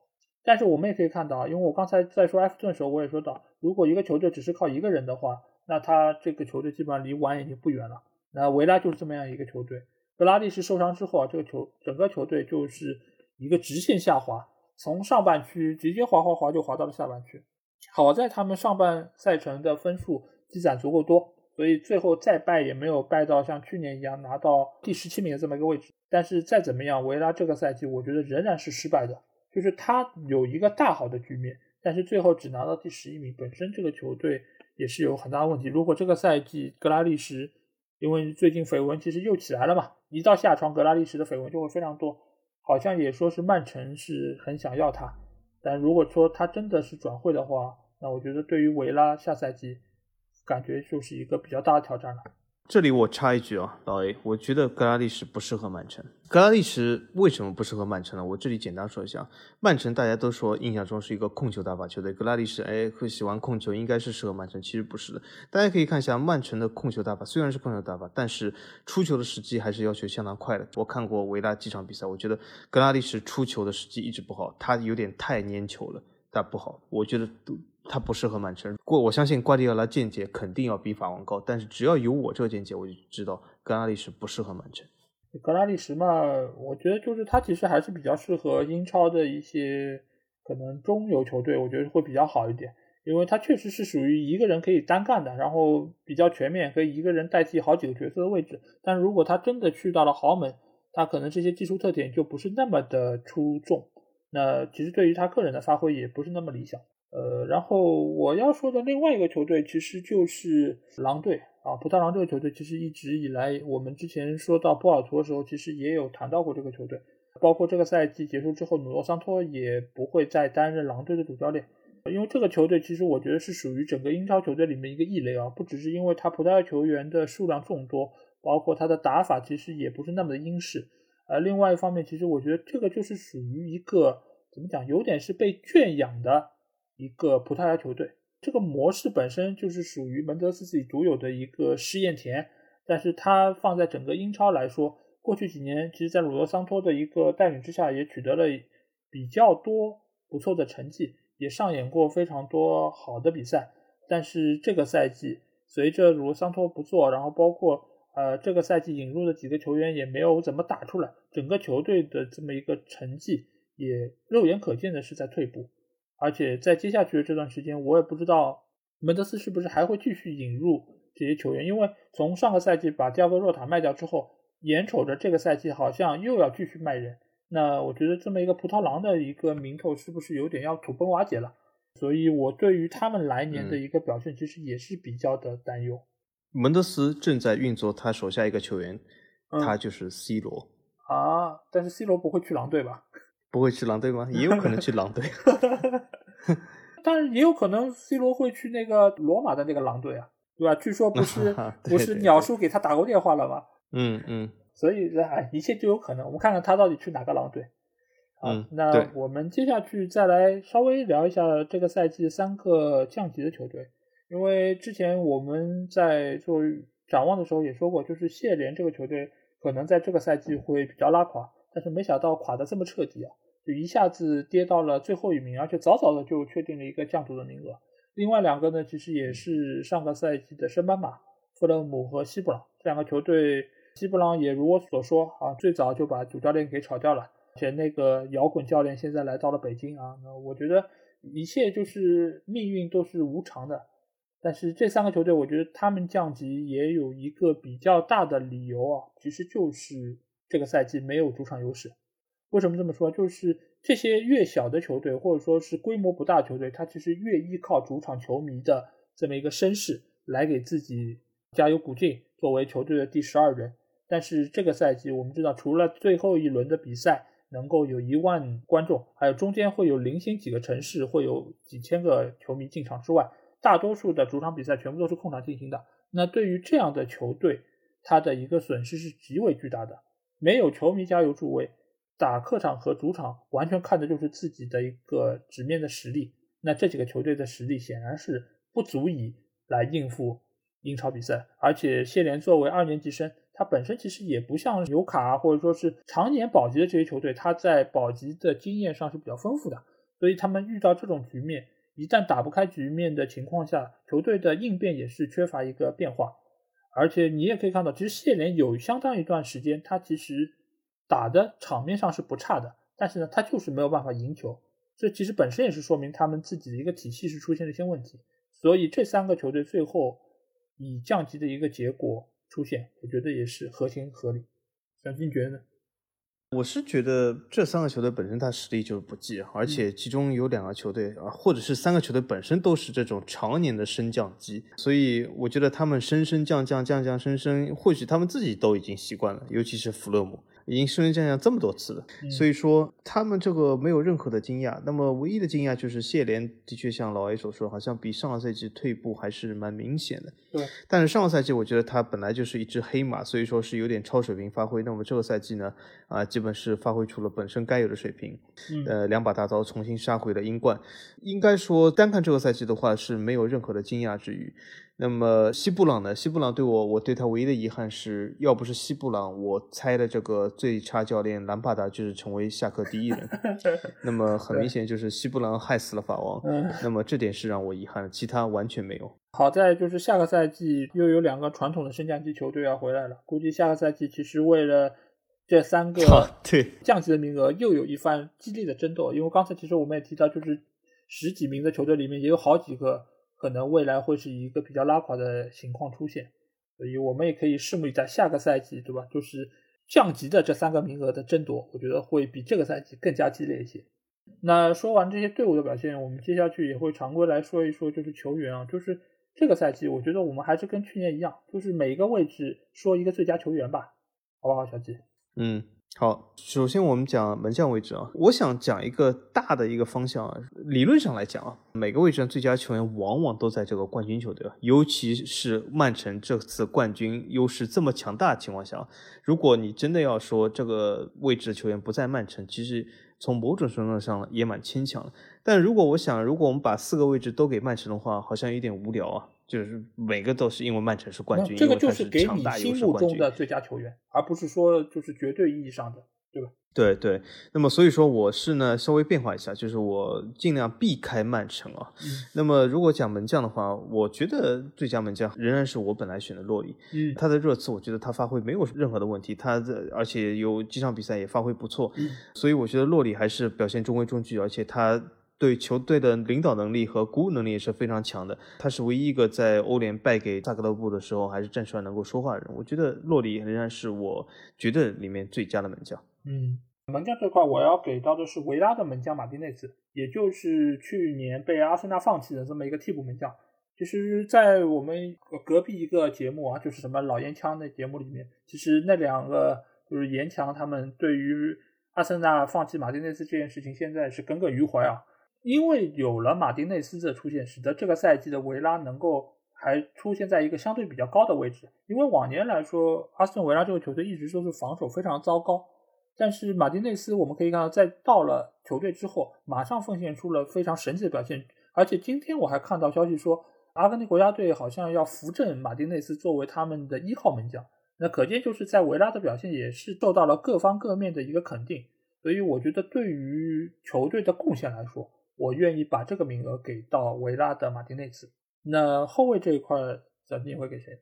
但是我们也可以看到，因为我刚才在说埃弗顿的时候，我也说到，如果一个球队只是靠一个人的话，那他这个球队基本上离完已经不远了。那维拉就是这么样一个球队。格拉利什受伤之后啊，这个球整个球队就是一个直线下滑，从上半区直接滑滑滑就滑到了下半区。好在他们上半赛程的分数积攒足够多，所以最后再败也没有败到像去年一样拿到第十七名的这么一个位置。但是再怎么样，维拉这个赛季我觉得仍然是失败的，就是他有一个大好的局面，但是最后只拿到第十一名，本身这个球队也是有很大问题。如果这个赛季格拉利什，因为最近绯闻其实又起来了嘛。一到下窗，格拉利什的绯闻就会非常多，好像也说是曼城是很想要他，但如果说他真的是转会的话，那我觉得对于维拉下赛季，感觉就是一个比较大的挑战了。这里我插一句啊，老 A，我觉得格拉利什不适合曼城。格拉利什为什么不适合曼城呢？我这里简单说一下，曼城大家都说印象中是一个控球打法球队，格拉利什哎会喜欢控球，应该是适合曼城，其实不是的。大家可以看一下曼城的控球打法，虽然是控球打法，但是出球的时机还是要求相当快的。我看过维拉几场比赛，我觉得格拉利什出球的时机一直不好，他有点太粘球了，但不好，我觉得都。他不适合曼城。过我相信瓜迪奥拉见解肯定要比法王高，但是只要有我这个见解，我就知道格拉利什不适合曼城。格拉利什嘛，我觉得就是他其实还是比较适合英超的一些可能中游球队，我觉得会比较好一点，因为他确实是属于一个人可以单干的，然后比较全面，可以一个人代替好几个角色的位置。但如果他真的去到了豪门，他可能这些技术特点就不是那么的出众，那其实对于他个人的发挥也不是那么理想。呃，然后我要说的另外一个球队其实就是狼队啊，葡萄牙这个球队其实一直以来，我们之前说到波尔图的时候，其实也有谈到过这个球队，包括这个赛季结束之后，努诺桑托也不会再担任狼队的主教练，因为这个球队其实我觉得是属于整个英超球队里面一个异类啊，不只是因为他葡萄牙球员的数量众多，包括他的打法其实也不是那么的英式，呃，另外一方面，其实我觉得这个就是属于一个怎么讲，有点是被圈养的。一个葡萄牙球队，这个模式本身就是属于门德斯自己独有的一个试验田，但是它放在整个英超来说，过去几年其实，在鲁罗桑托的一个带领之下，也取得了比较多不错的成绩，也上演过非常多好的比赛。但是这个赛季，随着鲁罗桑托不做，然后包括呃这个赛季引入的几个球员也没有怎么打出来，整个球队的这么一个成绩也肉眼可见的是在退步。而且在接下去的这段时间，我也不知道门德斯是不是还会继续引入这些球员，因为从上个赛季把第二个若塔卖掉之后，眼瞅着这个赛季好像又要继续卖人，那我觉得这么一个葡萄狼的一个名头是不是有点要土崩瓦解了？所以我对于他们来年的一个表现其实也是比较的担忧。门德斯正在运作他手下一个球员，嗯他就是 C 罗，啊，但是 C 罗不会去狼队吧？不会去狼队吗？也有可能去狼队。但是也有可能 C 罗会去那个罗马的那个狼队啊，对吧？据说不是 对不是鸟叔给他打过电话了吗？嗯嗯所以哎，一切就有可能。我们看看他到底去哪个狼队。啊，嗯那我们接下去再来稍微聊一下这个赛季三个降级的球队，因为之前我们在做展望的时候也说过，就是谢联这个球队可能在这个赛季会比较拉垮，但是没想到垮得这么彻底啊，就一下子跌到了最后一名，而且早早的就确定了一个降组的名额。另外两个呢，其实也是上个赛季的升班马，富勒姆和西布朗这两个球队。西布朗也如我所说啊，最早就把主教练给炒掉了，且那个摇滚教练现在来到了北京啊，那我觉得一切就是命运都是无常的。但是这三个球队，我觉得他们降级也有一个比较大的理由啊，其实就是这个赛季没有主场优势。为什么这么说？就是这些越小的球队，或者说是规模不大的球队，它其实越依靠主场球迷的这么一个声势来给自己加油鼓劲，作为球队的第十二人。但是这个赛季，我们知道，除了最后一轮的比赛能够有一万观众，还有中间会有零星几个城市会有几千个球迷进场之外，大多数的主场比赛全部都是空场进行的。那对于这样的球队，它的一个损失是极为巨大的。没有球迷加油助威，打客场和主场完全看的就是自己的一个直面的实力。那这几个球队的实力显然是不足以来应付英超比赛，而且谢联作为二年级生。他本身其实也不像纽卡啊或者说是常年保级的这些球队，他在保级的经验上是比较丰富的，所以他们遇到这种局面，一旦打不开局面的情况下，球队的应变也是缺乏一个变化。而且你也可以看到，其实谢联有相当一段时间，他其实打的场面上是不差的，但是呢，他就是没有办法赢球。这其实本身也是说明他们自己的一个体系是出现了一些问题。所以这三个球队最后以降级的一个结果。出现，我觉得也是合情合理。小金觉得呢？我是觉得这三个球队本身它实力就是不济，而且其中有两个球队啊，或者是三个球队本身都是这种常年的升降机，所以我觉得他们升升降降降降升升，或许他们自己都已经习惯了，尤其是弗勒姆。已经升升降降这么多次了，嗯所以说他们这个没有任何的惊讶。那么唯一的惊讶就是谢联的确像老 A 所说，好像比上个赛季退步还是蛮明显的。对，但是上个赛季我觉得他本来就是一只黑马，所以说是有点超水平发挥。那么这个赛季呢，啊、基本是发挥出了本身该有的水平。嗯呃，两把大刀重新杀回了英冠。应该说，单看这个赛季的话是没有任何的惊讶之余。那么西布朗呢？西布朗对我，我对他唯一的遗憾是，要不是西布朗，我猜的这个最差教练兰帕达就是成为下课第一人。那么很明显就是西布朗害死了法王。嗯，那么这点是让我遗憾的，其他完全没有。好在就是下个赛季又有两个传统的升降级球队要回来了，估计下个赛季其实为了这三个对降级的名额又有一番激烈的争斗。因为刚才其实我们也提到，就是十几名的球队里面也有好几个可能未来会是一个比较拉垮的情况出现，所以我们也可以拭目以待下个赛季，对吧？就是降级的这三个名额的争夺，我觉得会比这个赛季更加激烈一些。那说完这些队伍的表现，我们接下去也会常规来说一说，就是球员啊，就是这个赛季，我觉得我们还是跟去年一样，就是每一个位置说一个最佳球员吧，好不好，小季？嗯，好，首先我们讲门将位置啊，我想讲一个大的一个方向啊。理论上来讲啊，每个位置的最佳球员往往都在这个冠军球队，尤其是曼城这次冠军优势这么强大的情况下，如果你真的要说这个位置的球员不在曼城，其实从某种程度上也蛮牵强的。但如果我想，如果我们把四个位置都给曼城的话，好像有点无聊啊。就是每个都是因为曼城是冠军，这个就是给你心。目中的最佳球员，而不是说就是绝对意义上的，对吧？对对，那么所以说我是呢稍微变化一下，就是我尽量避开曼城啊。嗯那么如果讲门将的话，我觉得最佳门将仍然是我本来选的洛里。嗯他的热刺，我觉得他发挥没有任何的问题，他的而且有几场比赛也发挥不错，嗯所以我觉得洛里还是表现中规中矩，而且他对球队的领导能力和鼓舞能力也是非常强的。他是唯一一个在欧联败给萨格勒布的时候还是站出来能够说话的人。我觉得洛里仍然是我觉得里面最佳的门将。嗯，门将这块我要给到的是维拉的门将马丁内斯，也就是去年被阿森纳放弃的这么一个替补门将。其实，在我们隔壁一个节目啊，就是什么老烟枪的节目里面，其实那两个就是严强他们对于阿森纳放弃马丁内斯这件事情，现在是耿耿于怀啊。因为有了马丁内斯的出现，使得这个赛季的维拉能够还出现在一个相对比较高的位置。因为往年来说，阿斯顿维拉这个球队一直都是防守非常糟糕，但是马丁内斯我们可以看到，在到了球队之后，马上奉献出了非常神奇的表现。而且今天我还看到消息说。阿根廷国家队好像要扶正马丁内斯作为他们的一号门将，那可见就是在维拉的表现也是受到了各方各面的一个肯定，所以我觉得对于球队的贡献来说，我愿意把这个名额给到维拉的马丁内斯。那后卫这一块，奖金会给谁？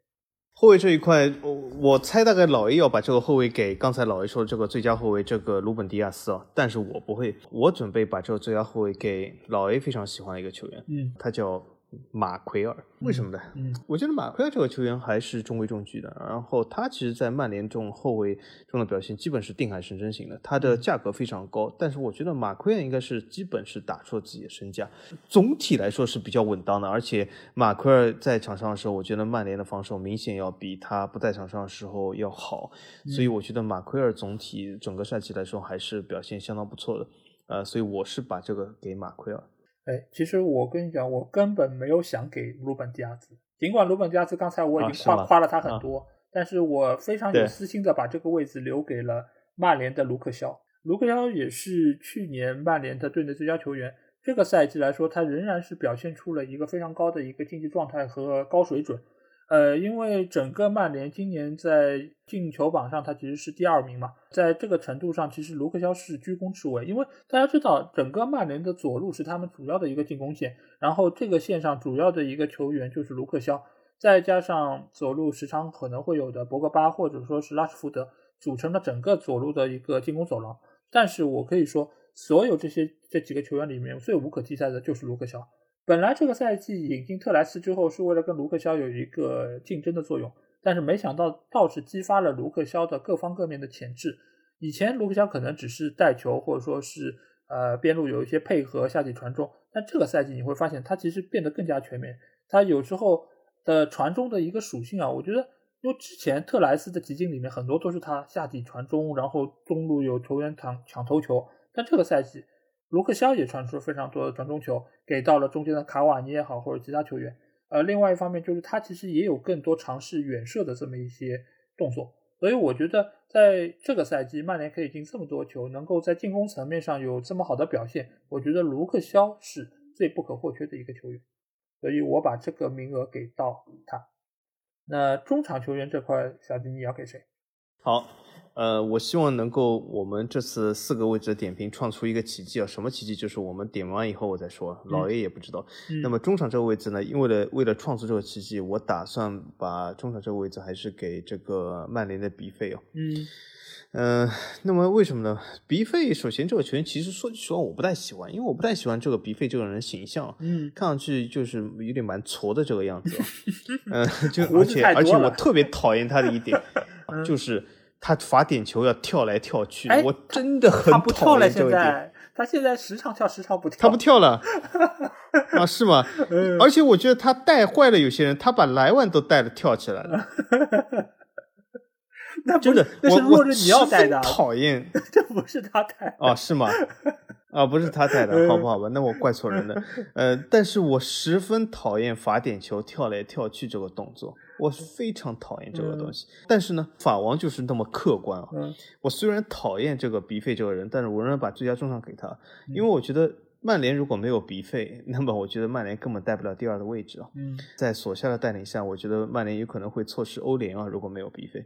后卫这一块，我我猜大概老 A 要把这个后卫给刚才老 A 说的这个最佳后卫这个鲁本迪亚斯啊，但是我不会，我准备把这个最佳后卫给老 A 非常喜欢的一个球员，嗯，他叫。马奎尔，为什么呢？嗯，我觉得马奎尔这个球员还是中规中矩的。然后他其实，在曼联中后卫中的表现基本是定海神针型的。他的价格非常高，但是我觉得马奎尔应该是基本是打出了自己的身价。总体来说是比较稳当的。而且马奎尔在场上的时候，我觉得曼联的防守明显要比他不在场上的时候要好。所以我觉得马奎尔总体整个赛季来说还是表现相当不错的。呃，所以我是把这个给马奎尔。哎，其实我跟你讲，我根本没有想给鲁本迪亚兹。尽管鲁本迪亚兹刚才我已经夸夸了他很多，但是我非常有私心的把这个位置留给了曼联的卢克肖。卢克肖也是去年曼联的队内最佳球员。这个赛季来说，他仍然是表现出了一个非常高的一个竞技状态和高水准。呃，因为整个曼联今年在进球榜上，他其实是第二名嘛，在这个程度上，其实卢克肖是居功至伟。因为大家知道，整个曼联的左路是他们主要的一个进攻线，然后这个线上主要的一个球员就是卢克肖，再加上左路时常可能会有的博格巴或者说是拉什福德，组成了整个左路的一个进攻走廊。但是我可以说，所有这些这几个球员里面，最无可替代的就是卢克肖。本来这个赛季引进特莱斯之后是为了跟卢克肖有一个竞争的作用，但是没想到倒是激发了卢克肖的各方各面的潜质。以前卢克肖可能只是带球或者说是呃边路有一些配合下底传中，但这个赛季你会发现他其实变得更加全面。他有时候的传中的一个属性啊，我觉得因为之前特莱斯的集锦里面很多都是他下底传中，然后中路有球员抢抢头球，但这个赛季。卢克肖也传出了非常多的传中球，给到了中间的卡瓦尼也好，或者其他球员。呃，另外一方面就是他其实也有更多尝试远射的这么一些动作。所以我觉得在这个赛季，曼联可以进这么多球，能够在进攻层面上有这么好的表现，我觉得卢克肖是最不可或缺的一个球员。所以我把这个名额给到他。那中场球员这块，小迪你要给谁？好。呃，我希望能够我们这次四个位置的点评创出一个奇迹啊！什么奇迹？就是我们点完以后我再说，老 A 也不知道。那么中场这个位置呢？因为了为了创出这个奇迹，我打算把中场这个位置还是给这个曼联的比费哦。嗯，呃，那么为什么呢？鼻费首先这个球员其实说句实话我不太喜欢，因为我不太喜欢这个鼻费这个人形象，嗯，看上去就是有点蛮矬的这个样子。嗯，就而且而且我特别讨厌他的一点 就是。他罚点球要跳来跳去，我真的很讨厌这个他现在时常跳，时常不跳。他不跳了 啊？是吗？而且我觉得他带坏了有些人，他把莱万都带了跳起来了。那真的，那是我你要带的。讨厌，这不是他带哦？是吗？啊，不是他带的，好不好吧？那我怪错人了。呃，但是我十分讨厌罚点球跳来跳去这个动作。我非常讨厌这个东西，但是呢，法王就是那么客观啊。我虽然讨厌这个鼻费这个人，但是我仍然把最佳中场给他，因为我觉得曼联如果没有鼻费，那么我觉得曼联根本带不了第二的位置啊。在索夏的带领下，我觉得曼联有可能会错失欧联啊。如果没有鼻费，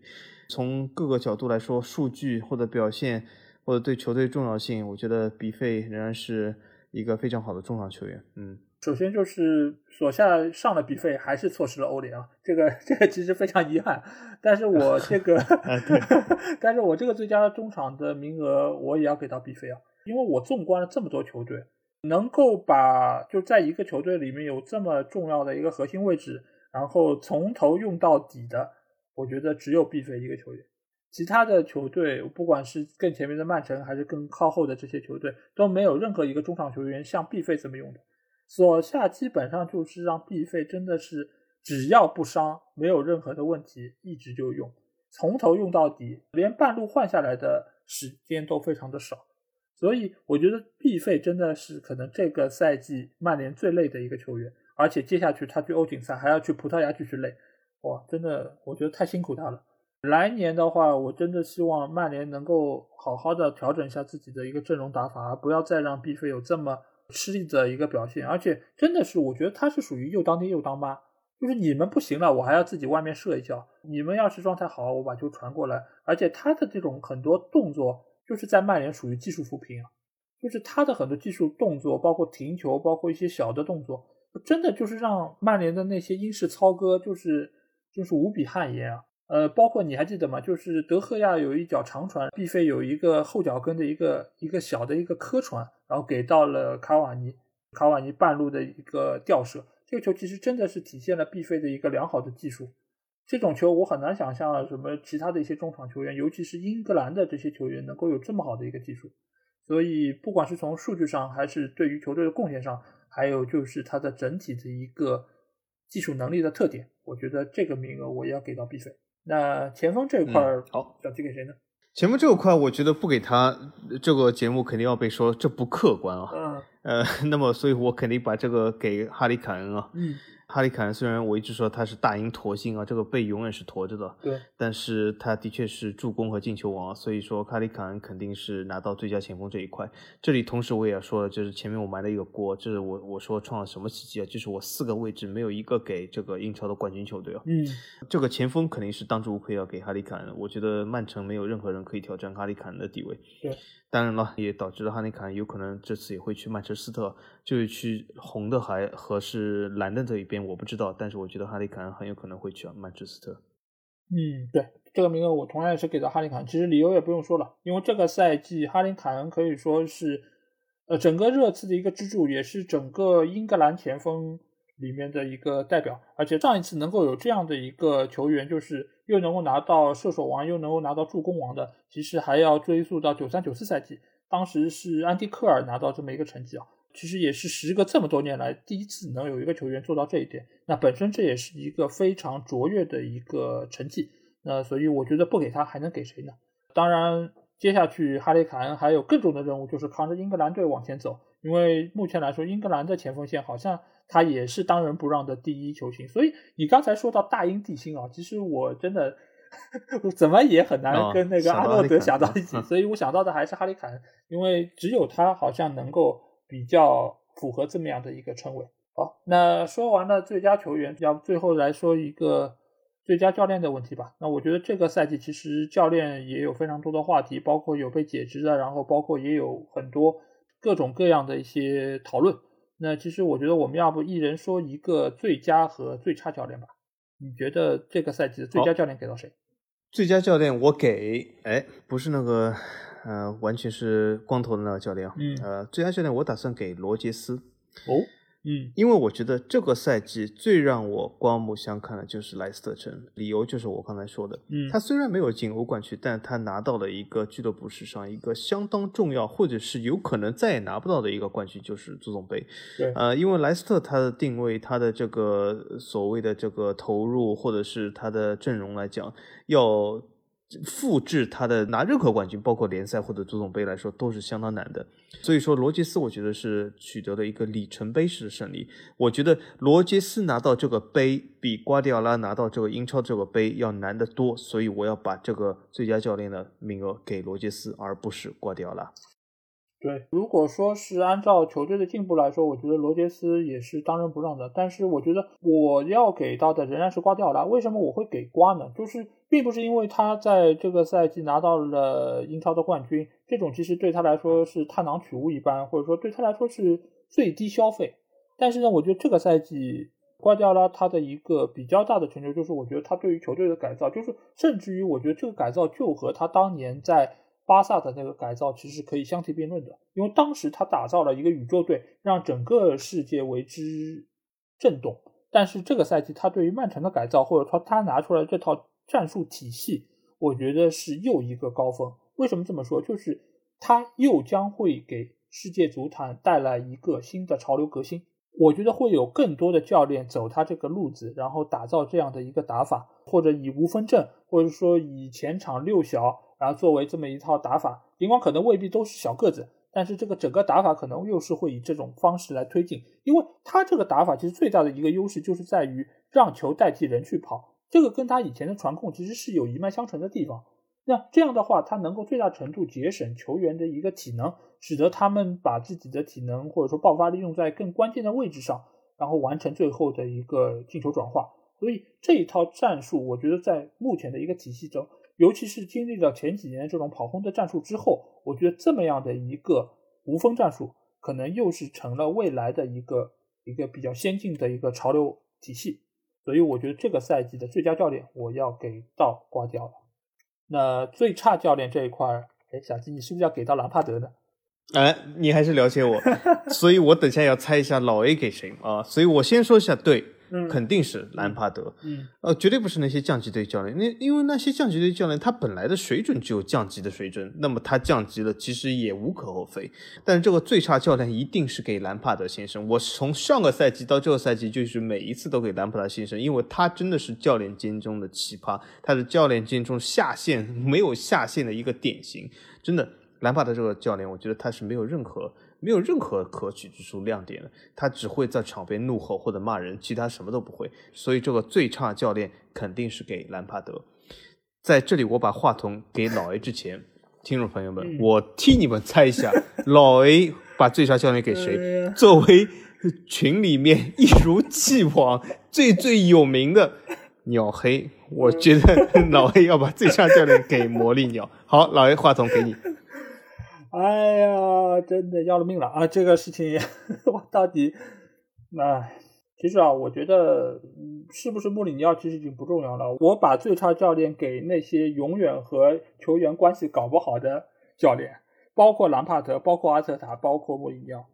从各个角度来说，数据或者表现或者对球队重要性，我觉得鼻费仍然是一个非常好的中场球员。嗯。首先就是索夏上了比费，还是错失了欧联啊，这个这个其实非常遗憾。但是我这个，但是我这个最佳中场的名额我也要给到比费啊，因为我纵观了这么多球队，能够把就在一个球队里面有这么重要的一个核心位置，然后从头用到底的，我觉得只有比费一个球员。其他的球队，不管是更前面的曼城，还是更靠后的这些球队，都没有任何一个中场球员像毕费这么用的。索夏基本上就是让毕费真的是只要不伤，没有任何的问题，一直就用，从头用到底，连半路换下来的时间都非常的少。所以我觉得毕费真的是可能这个赛季曼联最累的一个球员，而且接下去他去欧锦赛还要去葡萄牙继续累，哇，真的我觉得太辛苦他了。来年的话，我真的希望曼联能够好好的调整一下自己的一个阵容打法，不要再让毕费有这么吃力的一个表现。而且真的是，我觉得他是属于又当爹又当妈，就是你们不行了，我还要自己外面射一脚；你们要是状态好，我把球传过来。而且他的这种很多动作，就是在曼联属于技术扶贫，就是他的很多技术动作，包括停球，包括一些小的动作，真的就是让曼联的那些英式操哥就是就是无比汗颜啊。呃，包括你还记得吗？就是德赫亚有一脚长传，毕费有一个后脚跟的一个一个小的一个磕传，然后给到了卡瓦尼，卡瓦尼半路的一个吊射。这个球其实真的是体现了毕费的一个良好的技术。这种球我很难想象什么其他的一些中场球员，尤其是英格兰的这些球员能够有这么好的一个技术。所以不管是从数据上，还是对于球队的贡献上，还有就是他的整体的一个技术能力的特点，我觉得这个名额我也要给到毕费。那前锋这一块儿，好，要踢给谁呢？前锋这块，我觉得不给他，这个节目肯定要被说这不客观啊。嗯。呃，那么，所以我肯定把这个给哈里凯恩啊。嗯。哈里凯恩虽然我一直说他是大英驼星啊，这个背永远是驼着的。对。但是他的确是助攻和进球王，所以说哈里凯恩肯定是拿到最佳前锋这一块。这里同时我也要说了，就是前面我埋了一个锅，就是我我说创了什么奇迹啊？就是我四个位置没有一个给这个英超的冠军球队啊。嗯。这个前锋肯定是当之无愧要给哈里凯恩，我觉得曼城没有任何人可以挑战哈里凯恩的地位。对。当然了，也导致了哈里凯恩有可能这次也会去曼彻斯特，就是去红的还和是蓝的这一边，我不知道。但是我觉得哈里凯恩很有可能会去曼彻斯特。嗯，对，这个名额我同样也是给到哈里凯恩。其实理由也不用说了，因为这个赛季哈里凯恩可以说是呃整个热刺的一个支柱，也是整个英格兰前锋里面的一个代表。而且上一次能够有这样的一个球员，就是。又能够拿到射手王，又能够拿到助攻王的，其实还要追溯到九三九四赛季，当时是安迪科尔拿到这么一个成绩啊。其实也是时隔这么多年来第一次能有一个球员做到这一点，那本身这也是一个非常卓越的一个成绩。那所以我觉得不给他还能给谁呢？当然，接下去哈利凯恩还有更重的任务，就是扛着英格兰队往前走。因为目前来说，英格兰的前锋线好像他也是当仁不让的第一球星，所以你刚才说到大英帝星啊，其实我真的 怎么也很难跟那个阿诺德想到一起，所以我想到的还是哈里凯恩，因为只有他好像能够比较符合这么样的一个称谓。好，那说完了最佳球员，要最后来说一个最佳教练的问题吧。那我觉得这个赛季其实教练也有非常多的话题，包括有被解职的，然后包括也有很多。各种各样的一些讨论，那其实我觉得我们要不一人说一个最佳和最差教练吧？你觉得这个赛季的最佳教练给到谁？最佳教练我给，哎，不是那个，呃，完全是光头的那个教练，嗯，呃，最佳教练我打算给罗杰斯。哦。嗯，因为我觉得这个赛季最让我刮目相看的就是莱斯特城，理由就是我刚才说的，嗯，他虽然没有进欧冠区，但他拿到了一个俱乐部史上一个相当重要，或者是有可能再也拿不到的一个冠军，就是足总杯。对，呃，因为莱斯特他的定位，他的这个所谓的这个投入，或者是他的阵容来讲，要。复制他的拿任何冠军，包括联赛或者足总杯来说，都是相当难的。所以说，罗杰斯我觉得是取得了一个里程碑式的胜利。我觉得罗杰斯拿到这个杯，比瓜迪奥拉拿到这个英超这个杯要难得多。所以我要把这个最佳教练的名额给罗杰斯，而不是瓜迪奥拉。对，如果说是按照球队的进步来说，我觉得罗杰斯也是当仁不让的。但是我觉得我要给到的仍然是瓜迪奥拉。为什么我会给瓜呢？就是并不是因为他在这个赛季拿到了英超的冠军，这种其实对他来说是探囊取物一般，或者说对他来说是最低消费。但是呢，我觉得这个赛季瓜迪奥拉他的一个比较大的成就，就是我觉得他对于球队的改造，就是甚至于我觉得这个改造就和他当年在。巴萨的那个改造其实可以相提并论的，因为当时他打造了一个宇宙队，让整个世界为之震动。但是这个赛季他对于曼城的改造，或者说他拿出来这套战术体系，我觉得是又一个高峰。为什么这么说？就是他又将会给世界足坛带来一个新的潮流革新。我觉得会有更多的教练走他这个路子，然后打造这样的一个打法，或者以无分阵，或者说以前场六小，然后作为这么一套打法。尽管可能未必都是小个子，但是这个整个打法可能又是会以这种方式来推进。因为他这个打法其实最大的一个优势就是在于让球代替人去跑，这个跟他以前的传控其实是有一脉相承的地方。那这样的话，他能够最大程度节省球员的一个体能。使得他们把自己的体能或者说爆发力用在更关键的位置上，然后完成最后的一个进球转化。所以这一套战术，我觉得在目前的一个体系中，尤其是经历了前几年这种跑轰的战术之后，我觉得这么样的一个无锋战术，可能又是成了未来的一个一个比较先进的一个潮流体系。所以我觉得这个赛季的最佳教练，我要给到瓜迪奥拉。那最差教练这一块，哎，小鸡，你是不是要给到兰帕德呢？哎，你还是了解我，所以我等下要猜一下老 A 给谁啊？所以我先说一下，对，肯定是兰帕德，嗯，呃，绝对不是那些降级队教练，那因为那些降级队教练他本来的水准只有降级的水准，那么他降级了其实也无可厚非。但是这个最差教练一定是给兰帕德先生，我从上个赛季到这个赛季就是每一次都给兰帕德先生，因为他真的是教练间中的奇葩，他是教练间中下线没有下线的一个典型，真的。兰帕德这个教练，我觉得他是没有任何没有任何可取之处亮点的，他只会在场边怒吼或者骂人，其他什么都不会。所以这个最差教练肯定是给兰帕德。在这里，我把话筒给老 A 之前，听众朋友们，我替你们猜一下，老 A 把最差教练给谁？作为群里面一如既往最最有名的鸟黑，我觉得老 A 要把最差教练给魔力鸟。好，老 A 话筒给你。哎呀，真的要了命了啊！这个事情 我到底，哎，其实啊，我觉得是不是穆里尼奥其实已经不重要了。我把最差教练给那些永远和球员关系搞不好的教练，包括兰帕德，包括阿特塔，包括穆里尼奥，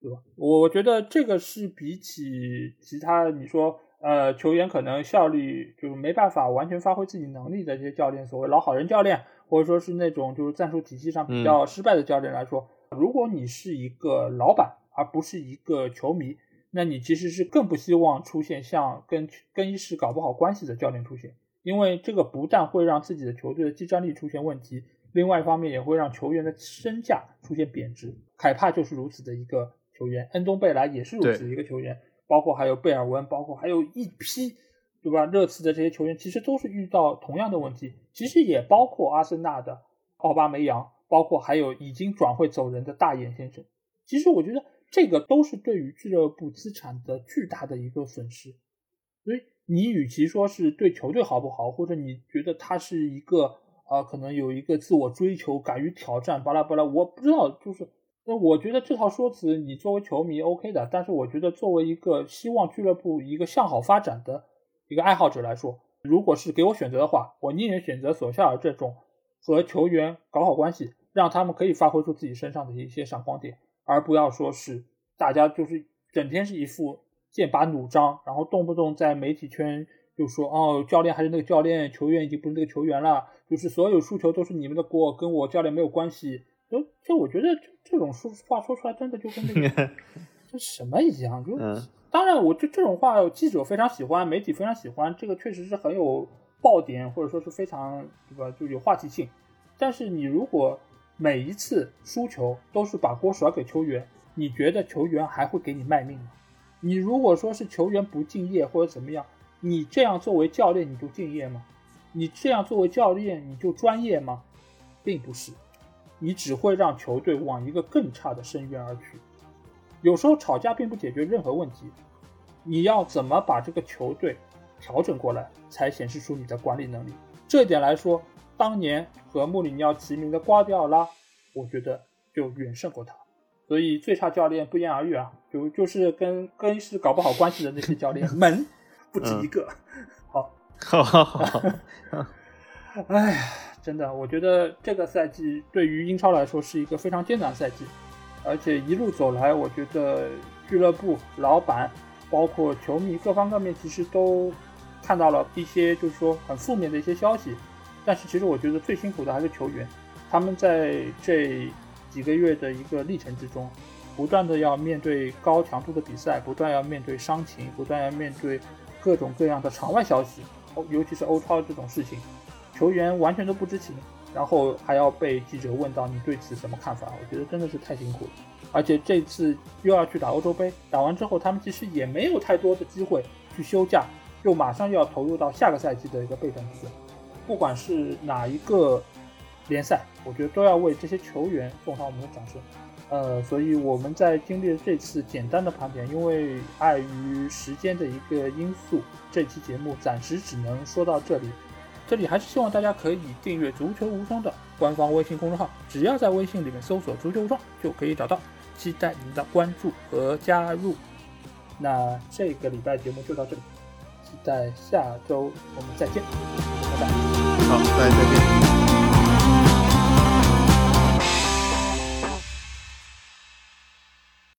对吧？我觉得这个是比起其他你说呃球员可能效率就是没办法完全发挥自己能力的这些教练，所谓老好人教练。或者说是那种就是战术体系上比较失败的教练来说，如果你是一个老板而不是一个球迷，那你其实是更不希望出现像跟更衣室搞不好关系的教练出现，因为这个不但会让自己的球队的技战力出现问题，另外一方面也会让球员的身价出现贬值。凯帕就是如此的一个球员，恩东贝莱也是如此的一个球员，包括还有贝尔温，包括还有一批。对吧？热刺的这些球员其实都是遇到同样的问题，其实也包括阿森纳的奥巴梅扬，包括还有已经转会走人的大眼先生。其实我觉得这个都是对于俱乐部资产的巨大的一个损失。所以你与其说是对球队好不好，或者你觉得他是一个啊，可能有一个自我追求、敢于挑战，巴拉巴拉，我不知道，就是那我觉得这套说辞你作为球迷 OK 的，但是我觉得作为一个希望俱乐部一个向好发展的。一个爱好者来说，如果是给我选择的话，我宁愿选择索夏尔这种和球员搞好关系，让他们可以发挥出自己身上的一些闪光点，而不要说是大家就是整天是一副剑拔弩张，然后动不动在媒体圈就说哦，教练还是那个教练，球员已经不是那个球员了，就是所有输球都是你们的锅，跟我教练没有关系。就就我觉得这种说话说出来，真的就跟那个 这什么一样，就。当然，我就这种话，记者非常喜欢，媒体非常喜欢，这个确实是很有爆点，或者说是非常对吧，就有话题性。但是你如果每一次输球都是把锅甩给球员，你觉得球员还会给你卖命吗？你如果说是球员不敬业或者怎么样，你这样作为教练你就敬业吗？你这样作为教练你就专业吗？并不是，你只会让球队往一个更差的深渊而去。有时候吵架并不解决任何问题，你要怎么把这个球队调整过来，才显示出你的管理能力。这一点来说，当年和穆里尼奥齐名的瓜迪奥拉，我觉得就远胜过他。所以最差教练不言而喻啊，就就是跟更衣室搞不好关系的那些教练 门不止一个。好，好，好，好。哎呀，真的，我觉得这个赛季对于英超来说是一个非常艰难的赛季。而且一路走来，我觉得俱乐部老板，包括球迷各方各面，其实都看到了一些就是说很负面的一些消息。但是其实我觉得最辛苦的还是球员，他们在这几个月的一个历程之中，不断的要面对高强度的比赛，不断要面对伤情，不断要面对各种各样的场外消息，尤其是欧超这种事情，球员完全都不知情，然后还要被记者问到你对此什么看法？我觉得真的是太辛苦了。而且这次又要去打欧洲杯，打完之后他们其实也没有太多的机会去休假，又马上又要投入到下个赛季的一个备战之中。不管是哪一个联赛，我觉得都要为这些球员送上我们的掌声。呃，所以我们在经历了这次简单的盘点，因为碍于时间的一个因素，这期节目暂时只能说到这里。这里还是希望大家可以订阅“足球无双”的官方微信公众号，只要在微信里面搜索“足球无双”就可以找到。期待您的关注和加入。那这个礼拜节目就到这里，期待下周我们再见，拜拜。好，拜拜再见。